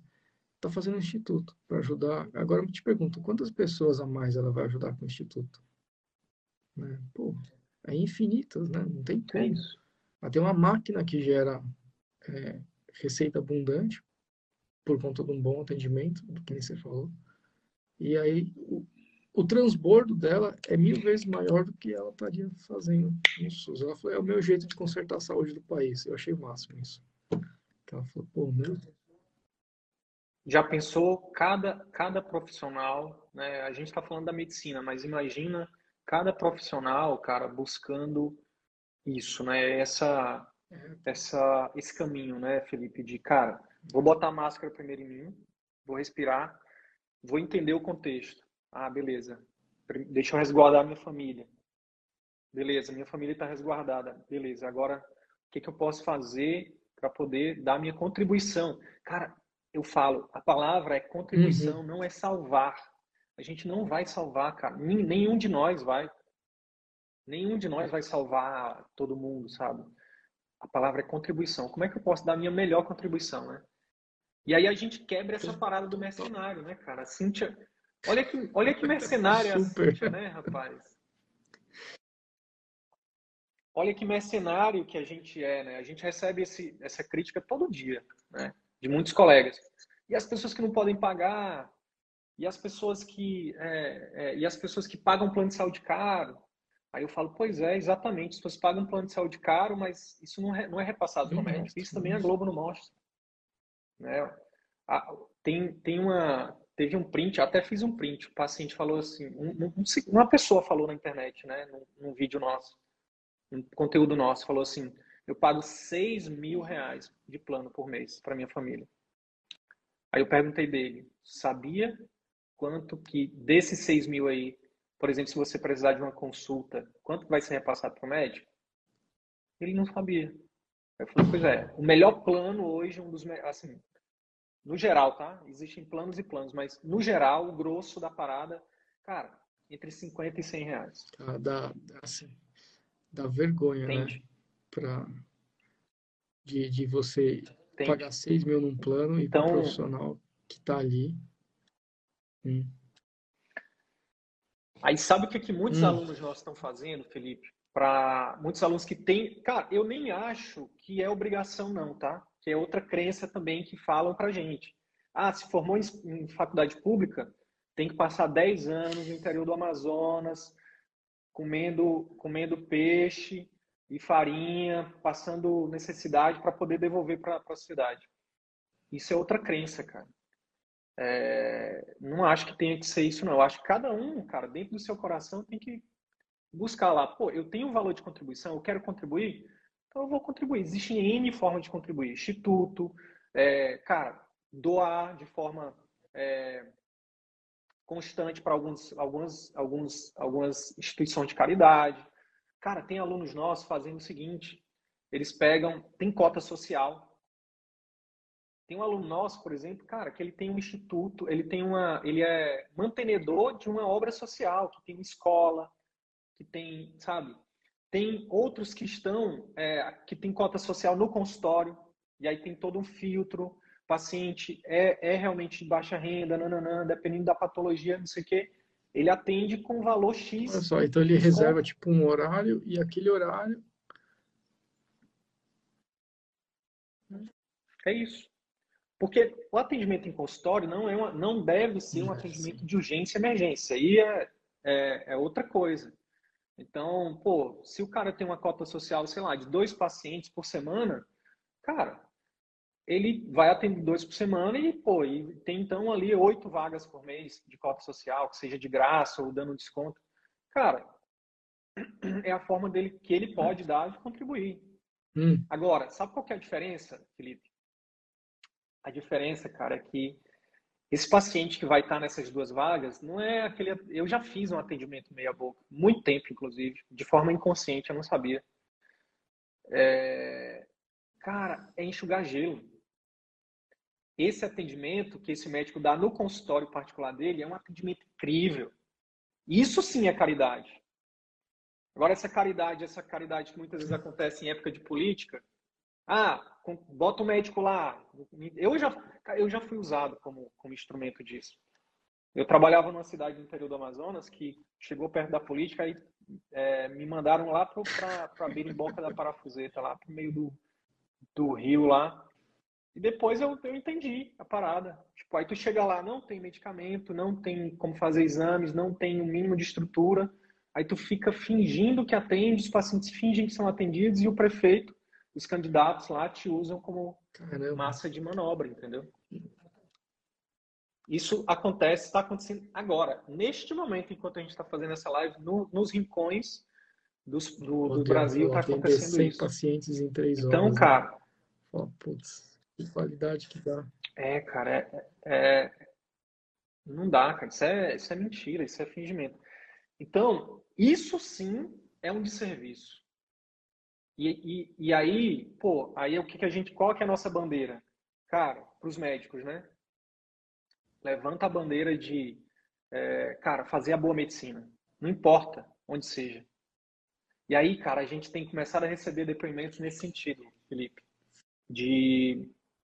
Está fazendo um instituto para ajudar. Agora eu te pergunto, quantas pessoas a mais ela vai ajudar com o instituto? Né? Pô, é infinitas, né? Não tem como. É ela tem uma máquina que gera é, receita abundante por conta de um bom atendimento, do que você falou. E aí o, o transbordo dela é mil vezes maior do que ela estaria fazendo no SUS. Ela falou, é o meu jeito de consertar a saúde do país. Eu achei o máximo isso. Ela falou, pô, meu Já pensou cada, cada profissional, né? A gente está falando da medicina, mas imagina cada profissional, cara, buscando isso, né? Essa, essa, esse caminho, né, Felipe? De, cara, vou botar a máscara primeiro em mim, vou respirar, vou entender o contexto. Ah, beleza. Deixa eu resguardar minha família. Beleza, minha família está resguardada. Beleza, agora o que, que eu posso fazer para poder dar minha contribuição? Cara, eu falo, a palavra é contribuição, uhum. não é salvar. A gente não vai salvar, cara. Nenhum de nós vai. Nenhum de nós vai salvar todo mundo, sabe? A palavra é contribuição. Como é que eu posso dar a minha melhor contribuição, né? E aí a gente quebra essa parada do mercenário, né, cara? A Cíntia. Olha que, olha que mercenária a Cíntia, né, rapaz? Olha que mercenário que a gente é, né? A gente recebe esse, essa crítica todo dia, né? De muitos colegas. E as pessoas que não podem pagar, e as pessoas que é, é, e as pessoas que pagam plano de saúde caro. Aí eu falo, pois é, exatamente, as pessoas pagam plano de saúde caro, mas isso não, é, não é repassado para o médico. Isso também a Globo não mostra. Né? tem, tem uma, teve um print, até fiz um print, o paciente falou assim, um, um, uma pessoa falou na internet, né, num, num vídeo nosso, um conteúdo nosso, falou assim: eu pago 6 mil reais de plano por mês para minha família. Aí eu perguntei dele, sabia quanto que desses 6 mil aí, por exemplo, se você precisar de uma consulta, quanto vai ser repassado para o médico? Ele não sabia. Eu falei, pois é, o melhor plano hoje, um dos assim, no geral, tá? Existem planos e planos, mas no geral, o grosso da parada, cara, entre 50 e 100 reais. Ah, dá, assim, dá vergonha, né? Entende? né? Pra, de, de você Entende? pagar 6 mil num plano então, e o profissional que tá ali. Hum. Aí sabe o que, que muitos hum. alunos nossos estão fazendo, Felipe? Para muitos alunos que têm. Cara, eu nem acho que é obrigação, não, tá? Que é outra crença também que falam pra gente. Ah, se formou em, em faculdade pública, tem que passar 10 anos no interior do Amazonas, comendo, comendo peixe e farinha, passando necessidade para poder devolver para a sociedade. Isso é outra crença, cara. É, não acho que tenha que ser isso, não. Eu acho que cada um, cara, dentro do seu coração tem que buscar lá. Pô, eu tenho um valor de contribuição, eu quero contribuir, então eu vou contribuir. Existem N formas de contribuir. Instituto, é, cara, doar de forma é, constante para alguns, algumas, alguns, algumas instituições de caridade. Cara, tem alunos nossos fazendo o seguinte: eles pegam, tem cota social. Tem um aluno nosso, por exemplo, cara, que ele tem um instituto, ele tem uma, ele é mantenedor de uma obra social, que tem uma escola, que tem, sabe? Tem outros que estão, é, que tem cota social no consultório, e aí tem todo um filtro paciente é, é realmente de baixa renda, nananã, dependendo da patologia, não sei o quê, ele atende com valor X. Olha só, então ele reserva tipo um horário e aquele horário. É isso. Porque o atendimento em consultório não, é uma, não deve ser um atendimento de urgência e emergência. Aí é, é, é outra coisa. Então, pô, se o cara tem uma cota social, sei lá, de dois pacientes por semana, cara, ele vai atender dois por semana e, pô, e tem então ali oito vagas por mês de cota social, que seja de graça ou dando desconto. Cara, é a forma dele que ele pode dar de contribuir. Hum. Agora, sabe qual que é a diferença, Felipe? A diferença, cara, é que esse paciente que vai estar nessas duas vagas não é aquele. Eu já fiz um atendimento meia boca, muito tempo, inclusive, de forma inconsciente, eu não sabia. É... Cara, é enxugar gelo esse atendimento que esse médico dá no consultório particular dele é um atendimento incrível. Isso sim é caridade. Agora, essa caridade, essa caridade que muitas vezes acontece em época de política, ah, bota o médico lá. Eu já, eu já fui usado como, como instrumento disso. Eu trabalhava numa cidade do interior do Amazonas que chegou perto da política e é, me mandaram lá para a beira da parafuseta, lá para o meio do, do rio lá. E depois eu, eu entendi a parada. Tipo, aí tu chega lá, não tem medicamento, não tem como fazer exames, não tem o um mínimo de estrutura. Aí tu fica fingindo que atende, os pacientes fingem que são atendidos e o prefeito os candidatos lá te usam como Caramba. massa de manobra, entendeu? Isso acontece, está acontecendo agora, neste momento, enquanto a gente está fazendo essa live, no, nos rincões dos, do, do Brasil está acontecendo 100 isso. pacientes em três então, horas. Então, cara... Né? Oh, putz, qualidade que dá. É, cara, é, é, não dá, cara. Isso é, isso é mentira, isso é fingimento. Então, isso sim é um desserviço. E, e, e aí, pô, aí o que, que a gente. Qual que é a nossa bandeira? Cara, para os médicos, né? levanta a bandeira de, é, cara, fazer a boa medicina. Não importa onde seja. E aí, cara, a gente tem que começar a receber depoimentos nesse sentido, Felipe, de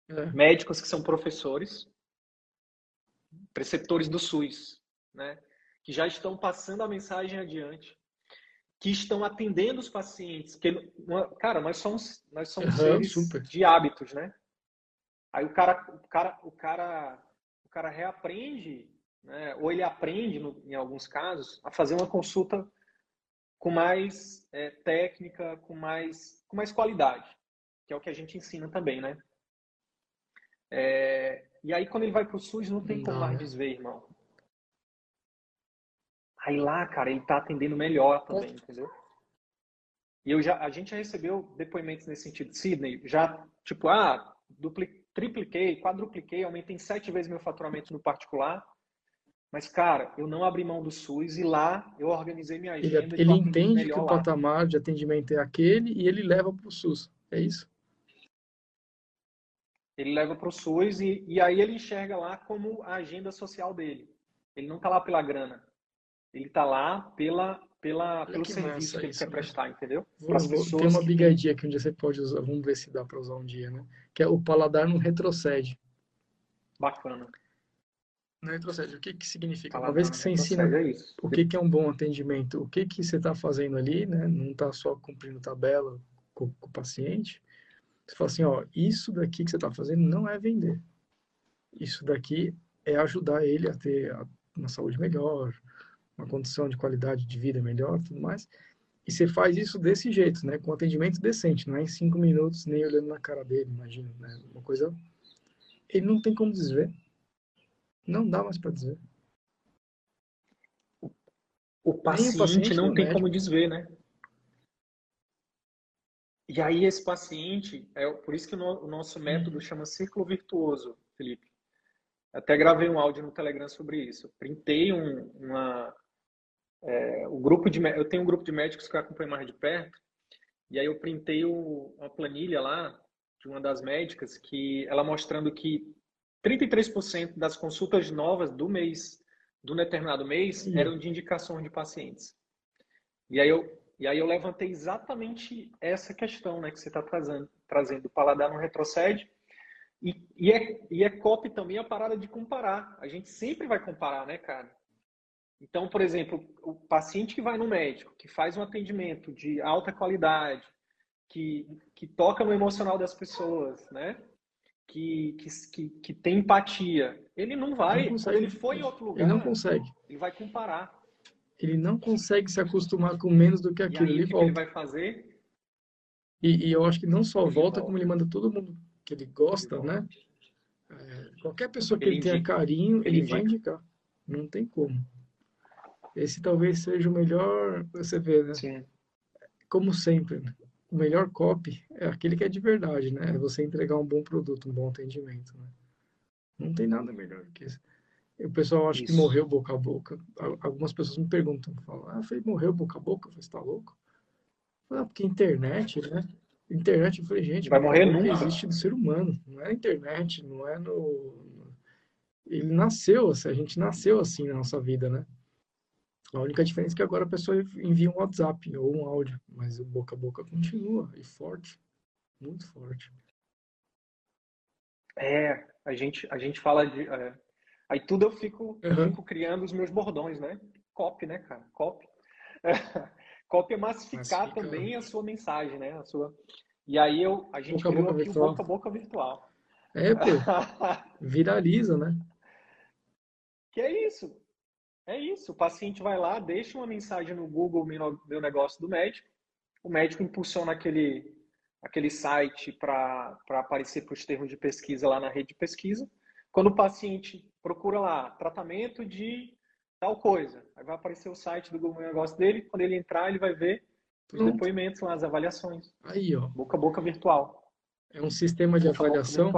é. médicos que são professores, preceptores do SUS, né? Que já estão passando a mensagem adiante, que estão atendendo os pacientes. Que, cara, nós somos, nós somos uhum, seres de hábitos, né? Aí o cara, o cara, o cara cara reaprende, né, ou ele aprende, no, em alguns casos, a fazer uma consulta com mais é, técnica, com mais, com mais qualidade, que é o que a gente ensina também, né? É, e aí, quando ele vai para o SUS, não tem não como mais né? desver, irmão. Aí lá, cara, ele tá atendendo melhor também, entendeu? E eu já, a gente já recebeu depoimentos nesse sentido. Sidney, já, tipo, ah, dupli, tripliquei, quadrupliquei, aumentei sete vezes meu faturamento no particular. Mas, cara, eu não abri mão do SUS e lá eu organizei minha agenda. Ele, ele entende que o lá. patamar de atendimento é aquele e ele leva para o SUS. É isso? Ele leva para o SUS e, e aí ele enxerga lá como a agenda social dele. Ele não está lá pela grana. Ele está lá pela, pela, pelo que serviço que ele quer prestar, entendeu? Vou, vou, tem uma bigadinha que um dia você pode usar, vamos ver se dá para usar um dia, né? Que é o paladar não retrocede. Bacana. Não retrocede. O que que significa? Paladar Uma vez que você ensina é o que que é um bom atendimento, o que que você está fazendo ali, né? Não está só cumprindo tabela com, com o paciente. Você fala assim, ó, isso daqui que você está fazendo não é vender. Isso daqui é ajudar ele a ter uma saúde melhor, uma condição de qualidade de vida melhor, tudo mais. E você faz isso desse jeito, né? Com atendimento decente, não é em cinco minutos, nem olhando na cara dele, imagina, né? Uma coisa... Ele não tem como desver. Não dá mais para desver. O paciente, o paciente não tem médico. como desver, né? E aí esse paciente, é por isso que o, no, o nosso método chama círculo virtuoso, Felipe. Até gravei um áudio no Telegram sobre isso. Printei um, uma, é, o grupo de eu tenho um grupo de médicos que eu acompanho mais de perto e aí eu printei o, uma planilha lá de uma das médicas que ela mostrando que 33% das consultas novas do mês do determinado mês Sim. eram de indicações de pacientes e aí eu e aí eu levantei exatamente essa questão né que você está trazendo trazendo o paladar não retrocede e, e, é, e é copy também a parada de comparar. A gente sempre vai comparar, né, cara? Então, por exemplo, o paciente que vai no médico, que faz um atendimento de alta qualidade, que, que toca no emocional das pessoas, né? Que, que, que, tem empatia, ele não vai, não ele foi em outro lugar, ele não consegue. Ele vai comparar. Ele não consegue se acostumar com menos do que aquilo. E aí, ele, que, que ele vai fazer? E, e, eu acho que não só volta, volta, como ele manda todo mundo que ele gosta, ele né? É, qualquer pessoa que ele, ele tenha carinho, ele, ele vai indicar. Não tem como. Esse talvez seja o melhor, você vê, né? Sim. Como sempre, né? o melhor copy é aquele que é de verdade, né? É você entregar um bom produto, um bom atendimento, né? Não tem nada melhor que isso. O pessoal acha isso. que morreu boca a boca. Algumas pessoas me perguntam, falam, ah, falei, morreu boca a boca? Você está louco? Ah, porque internet, né? Internet, eu falei, gente, vai morrer nunca. existe do ser humano, não é internet, não é no. Ele nasceu, assim, a gente nasceu assim na nossa vida, né? A única diferença é que agora a pessoa envia um WhatsApp ou um áudio, mas o boca a boca continua e forte, muito forte. É, a gente, a gente fala de. É, aí tudo eu fico, uhum. fico criando os meus bordões, né? Copy, né, cara? Copy. Copy é massificar Massifica. também a sua mensagem, né? A sua... E aí eu, a gente boca criou aqui virtual. o boca a boca virtual. É, pô. Viraliza, né? Que é isso. É isso. O paciente vai lá, deixa uma mensagem no Google Meu Negócio do médico. O médico impulsiona aquele, aquele site para aparecer para os termos de pesquisa lá na rede de pesquisa. Quando o paciente procura lá tratamento de tal coisa, aí vai aparecer o site do Google Negócio dele. Quando ele entrar, ele vai ver os Pronto. depoimentos lá, as avaliações. Aí, ó. Boca a boca virtual. É um sistema de boca avaliação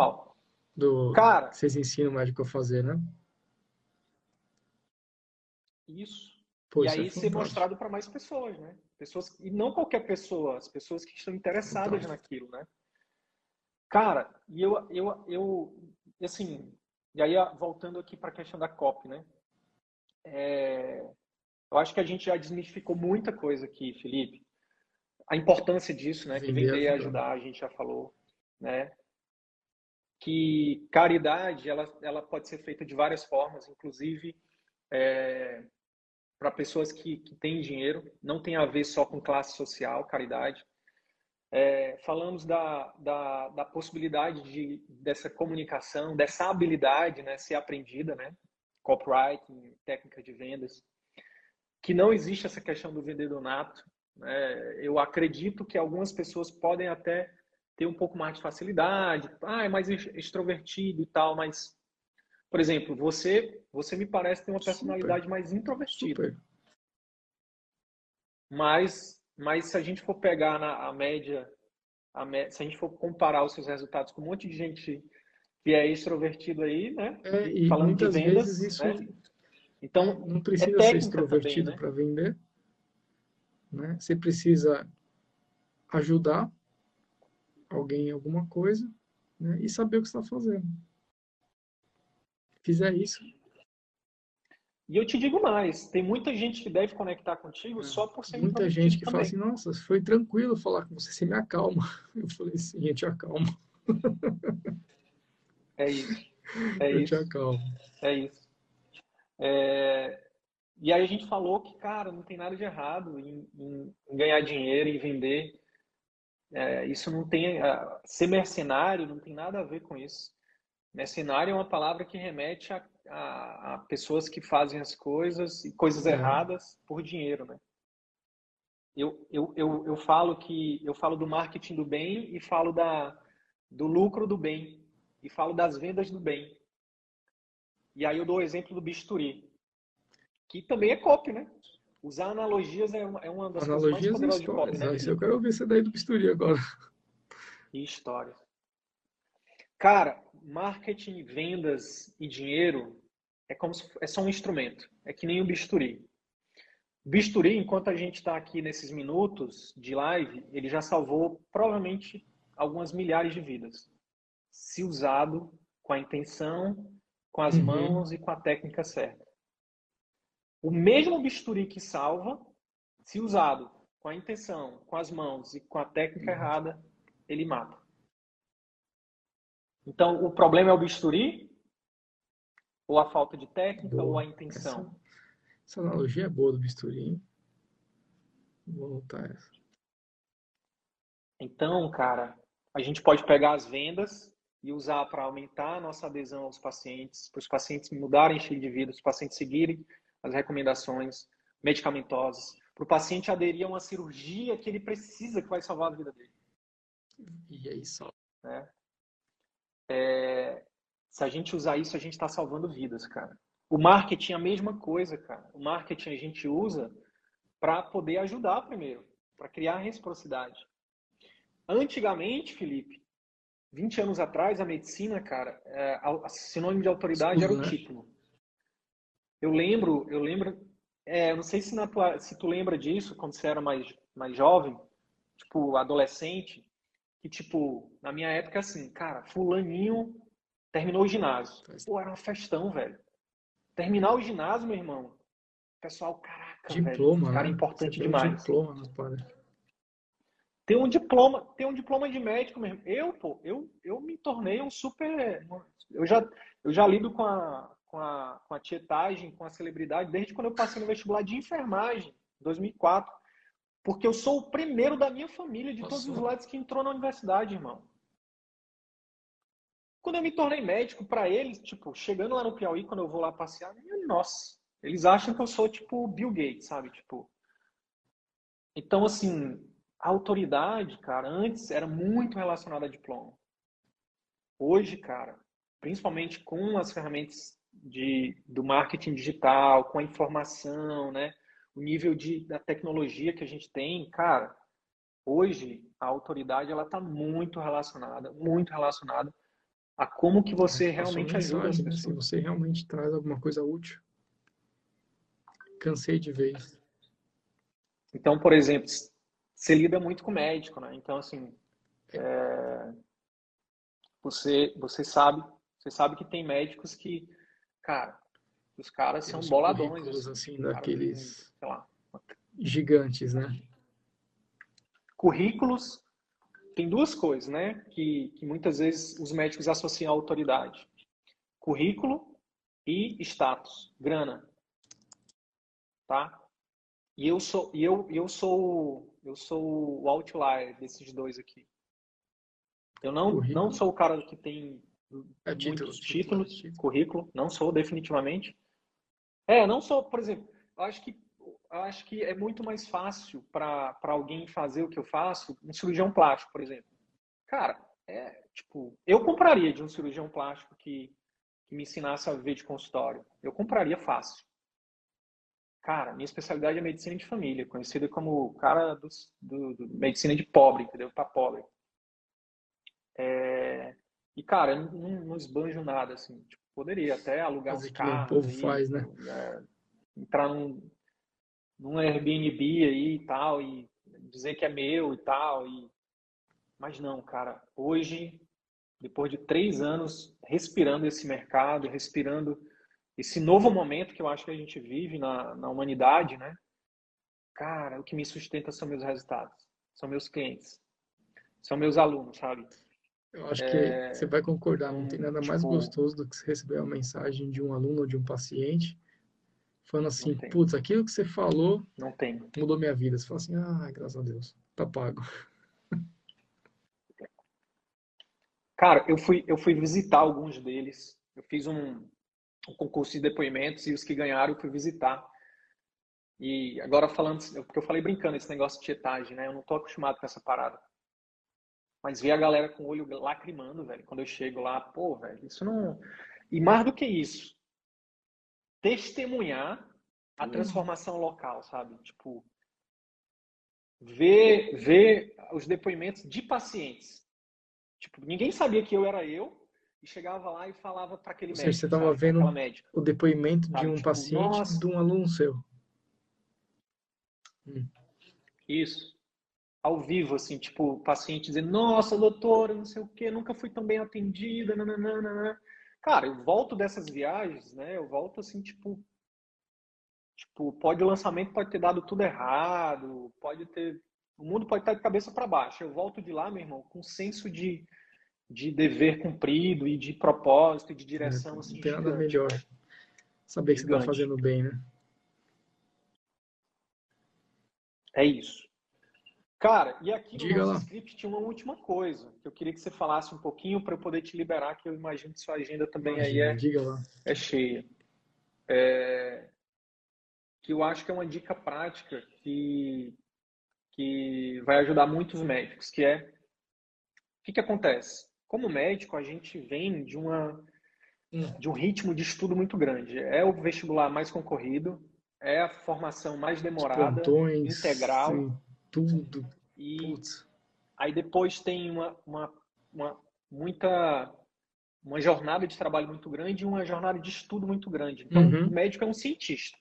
do Cara, que vocês ensinam o médico a fazer, né? Isso. Pô, e aí é ser mostrado para mais pessoas, né? Pessoas e não qualquer pessoa, as pessoas que estão interessadas fantástico. naquilo, né? Cara, e eu eu eu assim, e aí voltando aqui para a questão da COP, né? É, eu acho que a gente já desmistificou muita coisa aqui, Felipe. A importância disso, né? Que vender e ajudar, a gente já falou, né? Que caridade, ela, ela pode ser feita de várias formas, inclusive é, para pessoas que, que têm dinheiro, não tem a ver só com classe social, caridade. É, falamos da, da, da, possibilidade de, dessa comunicação, dessa habilidade né, ser aprendida, né? copywriting, técnica de vendas, que não existe essa questão do vendedor nato. Né? Eu acredito que algumas pessoas podem até ter um pouco mais de facilidade, ah, é mais extrovertido e tal, mas por exemplo, você, você me parece ter uma personalidade Super. mais introvertida. Super. Mas, mas se a gente for pegar na a média, a se a gente for comparar os seus resultados com um monte de gente que é extrovertido aí, né? É, e Falando muitas de vendas, vezes isso né? então não precisa é ser extrovertido né? para vender, né? Você precisa ajudar alguém em alguma coisa, né? E saber o que está fazendo fizer isso. E eu te digo mais, tem muita gente que deve conectar contigo é. só por ser Muita gente que também. fala assim, nossa, foi tranquilo falar com você, você me acalma. Eu falei assim, gente, te acalma. É isso. É eu isso. te acalmo. É isso. É... E aí a gente falou que, cara, não tem nada de errado em, em, em ganhar dinheiro e vender. É, isso não tem... ser mercenário não tem nada a ver com isso. Mercenário é uma palavra que remete a, a, a pessoas que fazem as coisas e coisas é. erradas por dinheiro, né? Eu, eu, eu, eu falo que eu falo do marketing do bem e falo da, do lucro do bem e falo das vendas do bem. E aí eu dou o exemplo do bisturi, que também é copy, né? Usar analogias é uma, é uma das analogias coisas mais poderosas de copy, né? Isso eu quero ouvir você daí do bisturi agora. E histórias. Cara, marketing, vendas e dinheiro é como se, é só um instrumento. É que nem o bisturi. Bisturi, enquanto a gente está aqui nesses minutos de live, ele já salvou provavelmente algumas milhares de vidas. Se usado com a intenção, com as uhum. mãos e com a técnica certa. O mesmo bisturi que salva, se usado com a intenção, com as mãos e com a técnica uhum. errada, ele mata. Então, o problema é o bisturi? Ou a falta de técnica boa. ou a intenção? Essa, essa, analogia é boa do bisturi, hein? Vou voltar essa. Então, cara, a gente pode pegar as vendas e usar para aumentar a nossa adesão aos pacientes, para os pacientes mudarem estilo de vida, os pacientes seguirem as recomendações medicamentosas, para o paciente aderir a uma cirurgia que ele precisa, que vai salvar a vida dele. E aí só. Né? É, se a gente usar isso, a gente está salvando vidas, cara. O marketing é a mesma coisa, cara. O marketing a gente usa para poder ajudar primeiro, para criar reciprocidade. Antigamente, Felipe, 20 anos atrás, a medicina, cara, é, a, sinônimo de autoridade era o né? título. Eu lembro, eu lembro, é, não sei se, tua, se tu lembra disso quando você era mais, mais jovem, tipo adolescente, que, tipo, na minha época, assim, cara, fulaninho terminou o ginásio. Pô, era uma festão, velho. Terminar o ginásio, meu irmão, pessoal, caraca, diploma, velho, cara né? importante demais. Um diploma, não Tem um diploma, tem um diploma de médico mesmo. Eu, pô, eu, eu me tornei um super. Eu já, eu já lido com a, com a, com a tietagem, com a celebridade, desde quando eu passei no vestibular de enfermagem, 2004. Porque eu sou o primeiro da minha família, de Nossa. todos os lados, que entrou na universidade, irmão. Quando eu me tornei médico, para eles, tipo, chegando lá no Piauí, quando eu vou lá passear, nossa, eles acham que eu sou, tipo, Bill Gates, sabe? Tipo. Então, assim, a autoridade, cara, antes era muito relacionada a diploma. Hoje, cara, principalmente com as ferramentas de, do marketing digital, com a informação, né? O nível de, da tecnologia que a gente tem, cara, hoje a autoridade ela está muito relacionada, muito relacionada a como que você realmente ajuda né? Se você realmente traz alguma coisa útil. Cansei de ver isso. Então, por exemplo, você lida muito com médico, né? Então, assim, é... você, você sabe, você sabe que tem médicos que, cara, os caras são boladões. Assim, assim daqueles sei lá, gigantes, né? Currículos, tem duas coisas, né? Que, que muitas vezes os médicos associam à autoridade. Currículo e status, grana. Tá? E eu sou, e eu, eu sou, eu sou o outlier desses dois aqui. Eu não, não sou o cara que tem é, muitos títulos, títulos, currículo, não sou definitivamente. É, não sou, por exemplo, acho que acho que é muito mais fácil para alguém fazer o que eu faço, um cirurgião plástico, por exemplo. Cara, é tipo, eu compraria de um cirurgião plástico que, que me ensinasse a viver de consultório. Eu compraria fácil. Cara, minha especialidade é medicina de família, conhecida como cara do, do, do medicina de pobre, entendeu? Para pobre. É... E, cara, eu não, não esbanjo nada, assim. Tipo, poderia até alugar Mas uns carros. O povo aí, faz, né? É, entrar num, num Airbnb aí e tal, e dizer que é meu e tal. E... Mas não, cara. Hoje, depois de três anos respirando esse mercado, respirando esse novo momento que eu acho que a gente vive na, na humanidade, né? Cara, o que me sustenta são meus resultados, são meus clientes, são meus alunos, sabe? Eu acho é... que você vai concordar, não tem nada mais tipo... gostoso do que receber uma mensagem de um aluno ou de um paciente falando assim, putz, aquilo que você falou não tem. mudou minha vida. Você fala assim, ah, graças a Deus, tá pago. Cara, eu fui, eu fui visitar alguns deles. Eu fiz um, um concurso de depoimentos e os que ganharam eu fui visitar. E agora falando, porque eu falei brincando esse negócio de tietagem, né? Eu não tô acostumado com essa parada. Mas vi a galera com o olho lacrimando, velho, quando eu chego lá, pô, velho, isso não. E mais do que isso, testemunhar a transformação local, sabe? Tipo, ver, ver os depoimentos de pacientes. Tipo, ninguém sabia que eu era eu, e chegava lá e falava para aquele médico. Você estava vendo o depoimento sabe? de um tipo, paciente nossa. de um aluno seu. Hum. Isso. Ao vivo, assim, tipo, o paciente dizendo, nossa, doutora, não sei o quê, nunca fui tão bem atendida, nananana. Cara, eu volto dessas viagens, né? Eu volto assim, tipo, tipo, pode o lançamento pode ter dado tudo errado, pode ter, o mundo pode estar de cabeça para baixo. Eu volto de lá, meu irmão, com senso de de dever cumprido e de propósito e de direção. É, assim, não tem nada melhor. Saber que você está fazendo bem, né? É isso. Cara, e aqui Diga no nosso lá. script tinha uma última coisa que eu queria que você falasse um pouquinho para eu poder te liberar, que eu imagino que sua agenda também Imagina, aí é, é cheia. É, que eu acho que é uma dica prática que, que vai ajudar muitos médicos, que é o que, que acontece? como médico, a gente vem de, uma, de um ritmo de estudo muito grande. É o vestibular mais concorrido, é a formação mais demorada, plantões, integral. Sim, tudo. E Putz. aí depois tem uma, uma, uma, muita uma jornada de trabalho muito grande e uma jornada de estudo muito grande. Então, uhum. o médico é um cientista.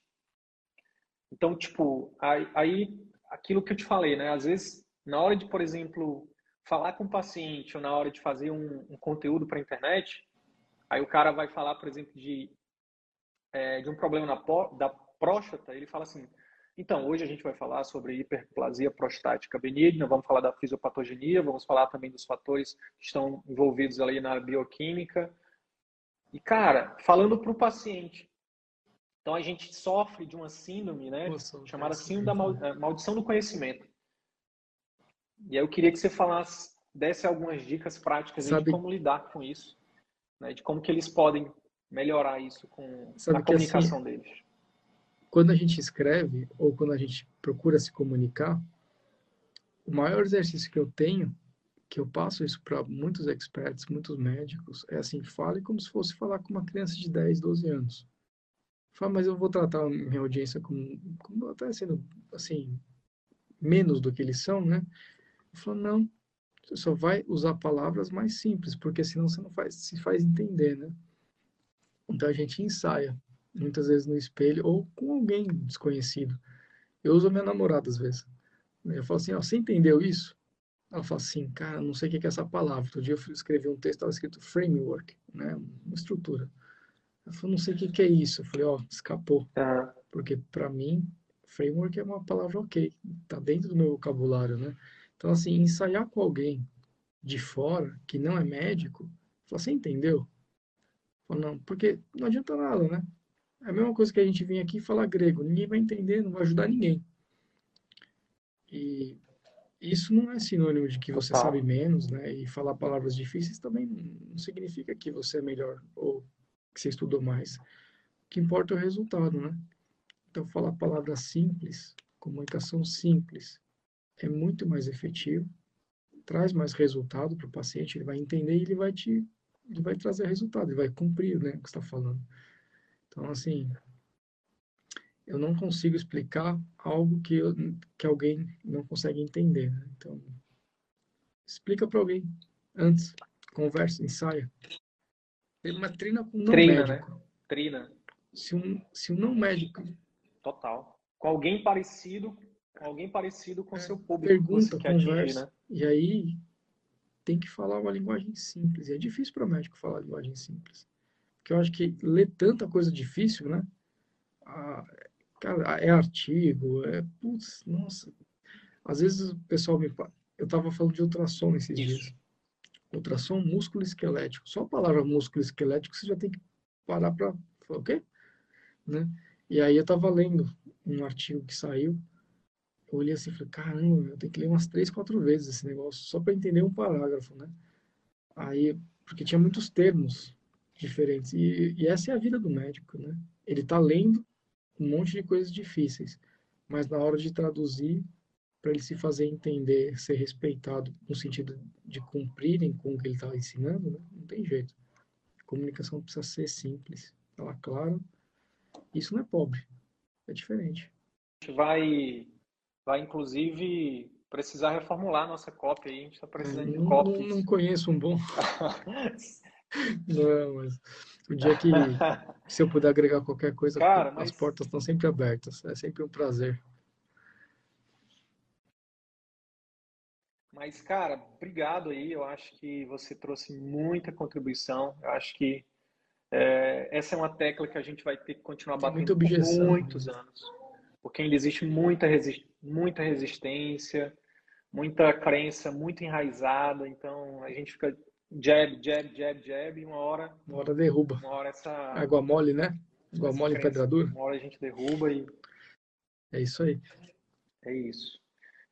Então, tipo, aí, aí aquilo que eu te falei, né? Às vezes, na hora de, por exemplo, falar com o paciente ou na hora de fazer um, um conteúdo para a internet, aí o cara vai falar, por exemplo, de, é, de um problema na, da próstata, ele fala assim, então, hoje a gente vai falar sobre hiperplasia prostática benigna, vamos falar da fisiopatogenia, vamos falar também dos fatores que estão envolvidos ali na bioquímica. E, cara, falando para o paciente. Então, a gente sofre de uma síndrome, né, Nossa, chamada síndrome da é, maldição do conhecimento. E aí eu queria que você falasse, desse algumas dicas práticas de como lidar com isso, né? de como que eles podem melhorar isso com Sabe a assim, comunicação assim, deles. Quando a gente escreve ou quando a gente procura se comunicar, o maior exercício que eu tenho, que eu passo isso para muitos experts, muitos médicos, é assim, fale como se fosse falar com uma criança de 10, 12 anos. Fala, mas eu vou tratar minha audiência como, como até sendo, assim, menos do que eles são, né? Eu falo, não, você só vai usar palavras mais simples, porque senão você não faz, se faz entender, né? Então a gente ensaia, muitas vezes no espelho ou com alguém desconhecido. Eu uso a minha namorada às vezes. Eu falo assim, ó, você entendeu isso? Ela fala assim, cara, não sei o que é essa palavra. Outro dia eu escrevi um texto, estava escrito framework, né? Uma estrutura. Ela falou, não sei o que é isso. Eu falei, ó, escapou. Uhum. Porque para mim, framework é uma palavra ok, tá dentro do meu vocabulário, né? Então, assim, ensaiar com alguém de fora, que não é médico, fala, você entendeu? Fala, não, porque não adianta nada, né? É a mesma coisa que a gente vem aqui falar grego. Ninguém vai entender, não vai ajudar ninguém. E isso não é sinônimo de que você Total. sabe menos, né? E falar palavras difíceis também não significa que você é melhor ou que você estudou mais. O que importa é o resultado, né? Então, falar palavras simples, comunicação simples, é muito mais efetivo, traz mais resultado para o paciente, ele vai entender e ele vai te ele vai trazer resultado, ele vai cumprir né, o que está falando. Então, assim, eu não consigo explicar algo que, eu, que alguém não consegue entender. Né? Então, explica para alguém antes, conversa, ensaia. Tem uma trina com não Treina, médico. Né? Trina. Se um, se um não médico... Total. Com alguém parecido alguém parecido com é, seu público. Pergunta, conversa. Atingir, né? E aí tem que falar uma linguagem simples. E é difícil para o médico falar linguagem simples. Porque eu acho que ler tanta coisa difícil, né? Ah, cara, é artigo, é. Putz, nossa. Às vezes o pessoal me. Eu estava falando de ultrassom esses Isso. dias. Ultrassom músculo esquelético. Só a palavra músculo esquelético você já tem que parar para. O quê? Né? E aí eu estava lendo um artigo que saiu eu olhei assim e falei, caramba, eu tenho que ler umas três, quatro vezes esse negócio, só para entender um parágrafo, né? Aí, porque tinha muitos termos diferentes. E, e essa é a vida do médico, né? Ele está lendo um monte de coisas difíceis, mas na hora de traduzir, para ele se fazer entender, ser respeitado no sentido de cumprirem com o que ele está ensinando, né? não tem jeito. A comunicação precisa ser simples, falar claro. Isso não é pobre, é diferente. A gente vai vai inclusive precisar reformular a nossa cópia aí. A gente está precisando de cópias. Não, não conheço um bom. não, mas o dia que se eu puder agregar qualquer coisa, Cara, as mas... portas estão sempre abertas. É sempre um prazer. Mas, cara, obrigado aí. Eu acho que você trouxe muita contribuição. Eu acho que é, essa é uma tecla que a gente vai ter que continuar batendo por muitos anos. Porque ainda existe muita muita resistência, muita crença muito enraizada. Então a gente fica jab, jab, jab, jab, e uma hora. Uma hora derruba. Uma hora essa. Água mole, né? Água mole crença, pedra dura. Uma hora a gente derruba e. É isso aí. É isso.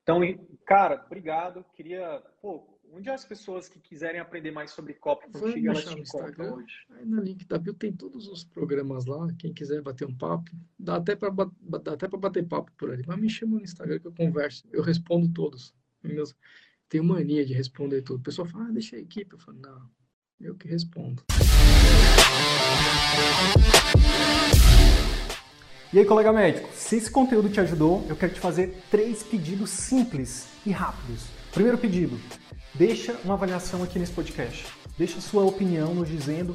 Então, cara, obrigado. Queria. Pô, Onde as pessoas que quiserem aprender mais sobre copy contigo, elas te encontram hoje? Aí na link da bio tem todos os programas lá. Quem quiser bater um papo, dá até para dá até para bater papo por ali. Mas me chama no Instagram que eu converso. Eu respondo todos. Meus, tenho mania de responder tudo. O pessoal fala, ah, deixa a equipe. Eu falo, não, eu que respondo. E aí, colega médico, se esse conteúdo te ajudou, eu quero te fazer três pedidos simples e rápidos. Primeiro pedido, deixa uma avaliação aqui nesse podcast. Deixa sua opinião nos dizendo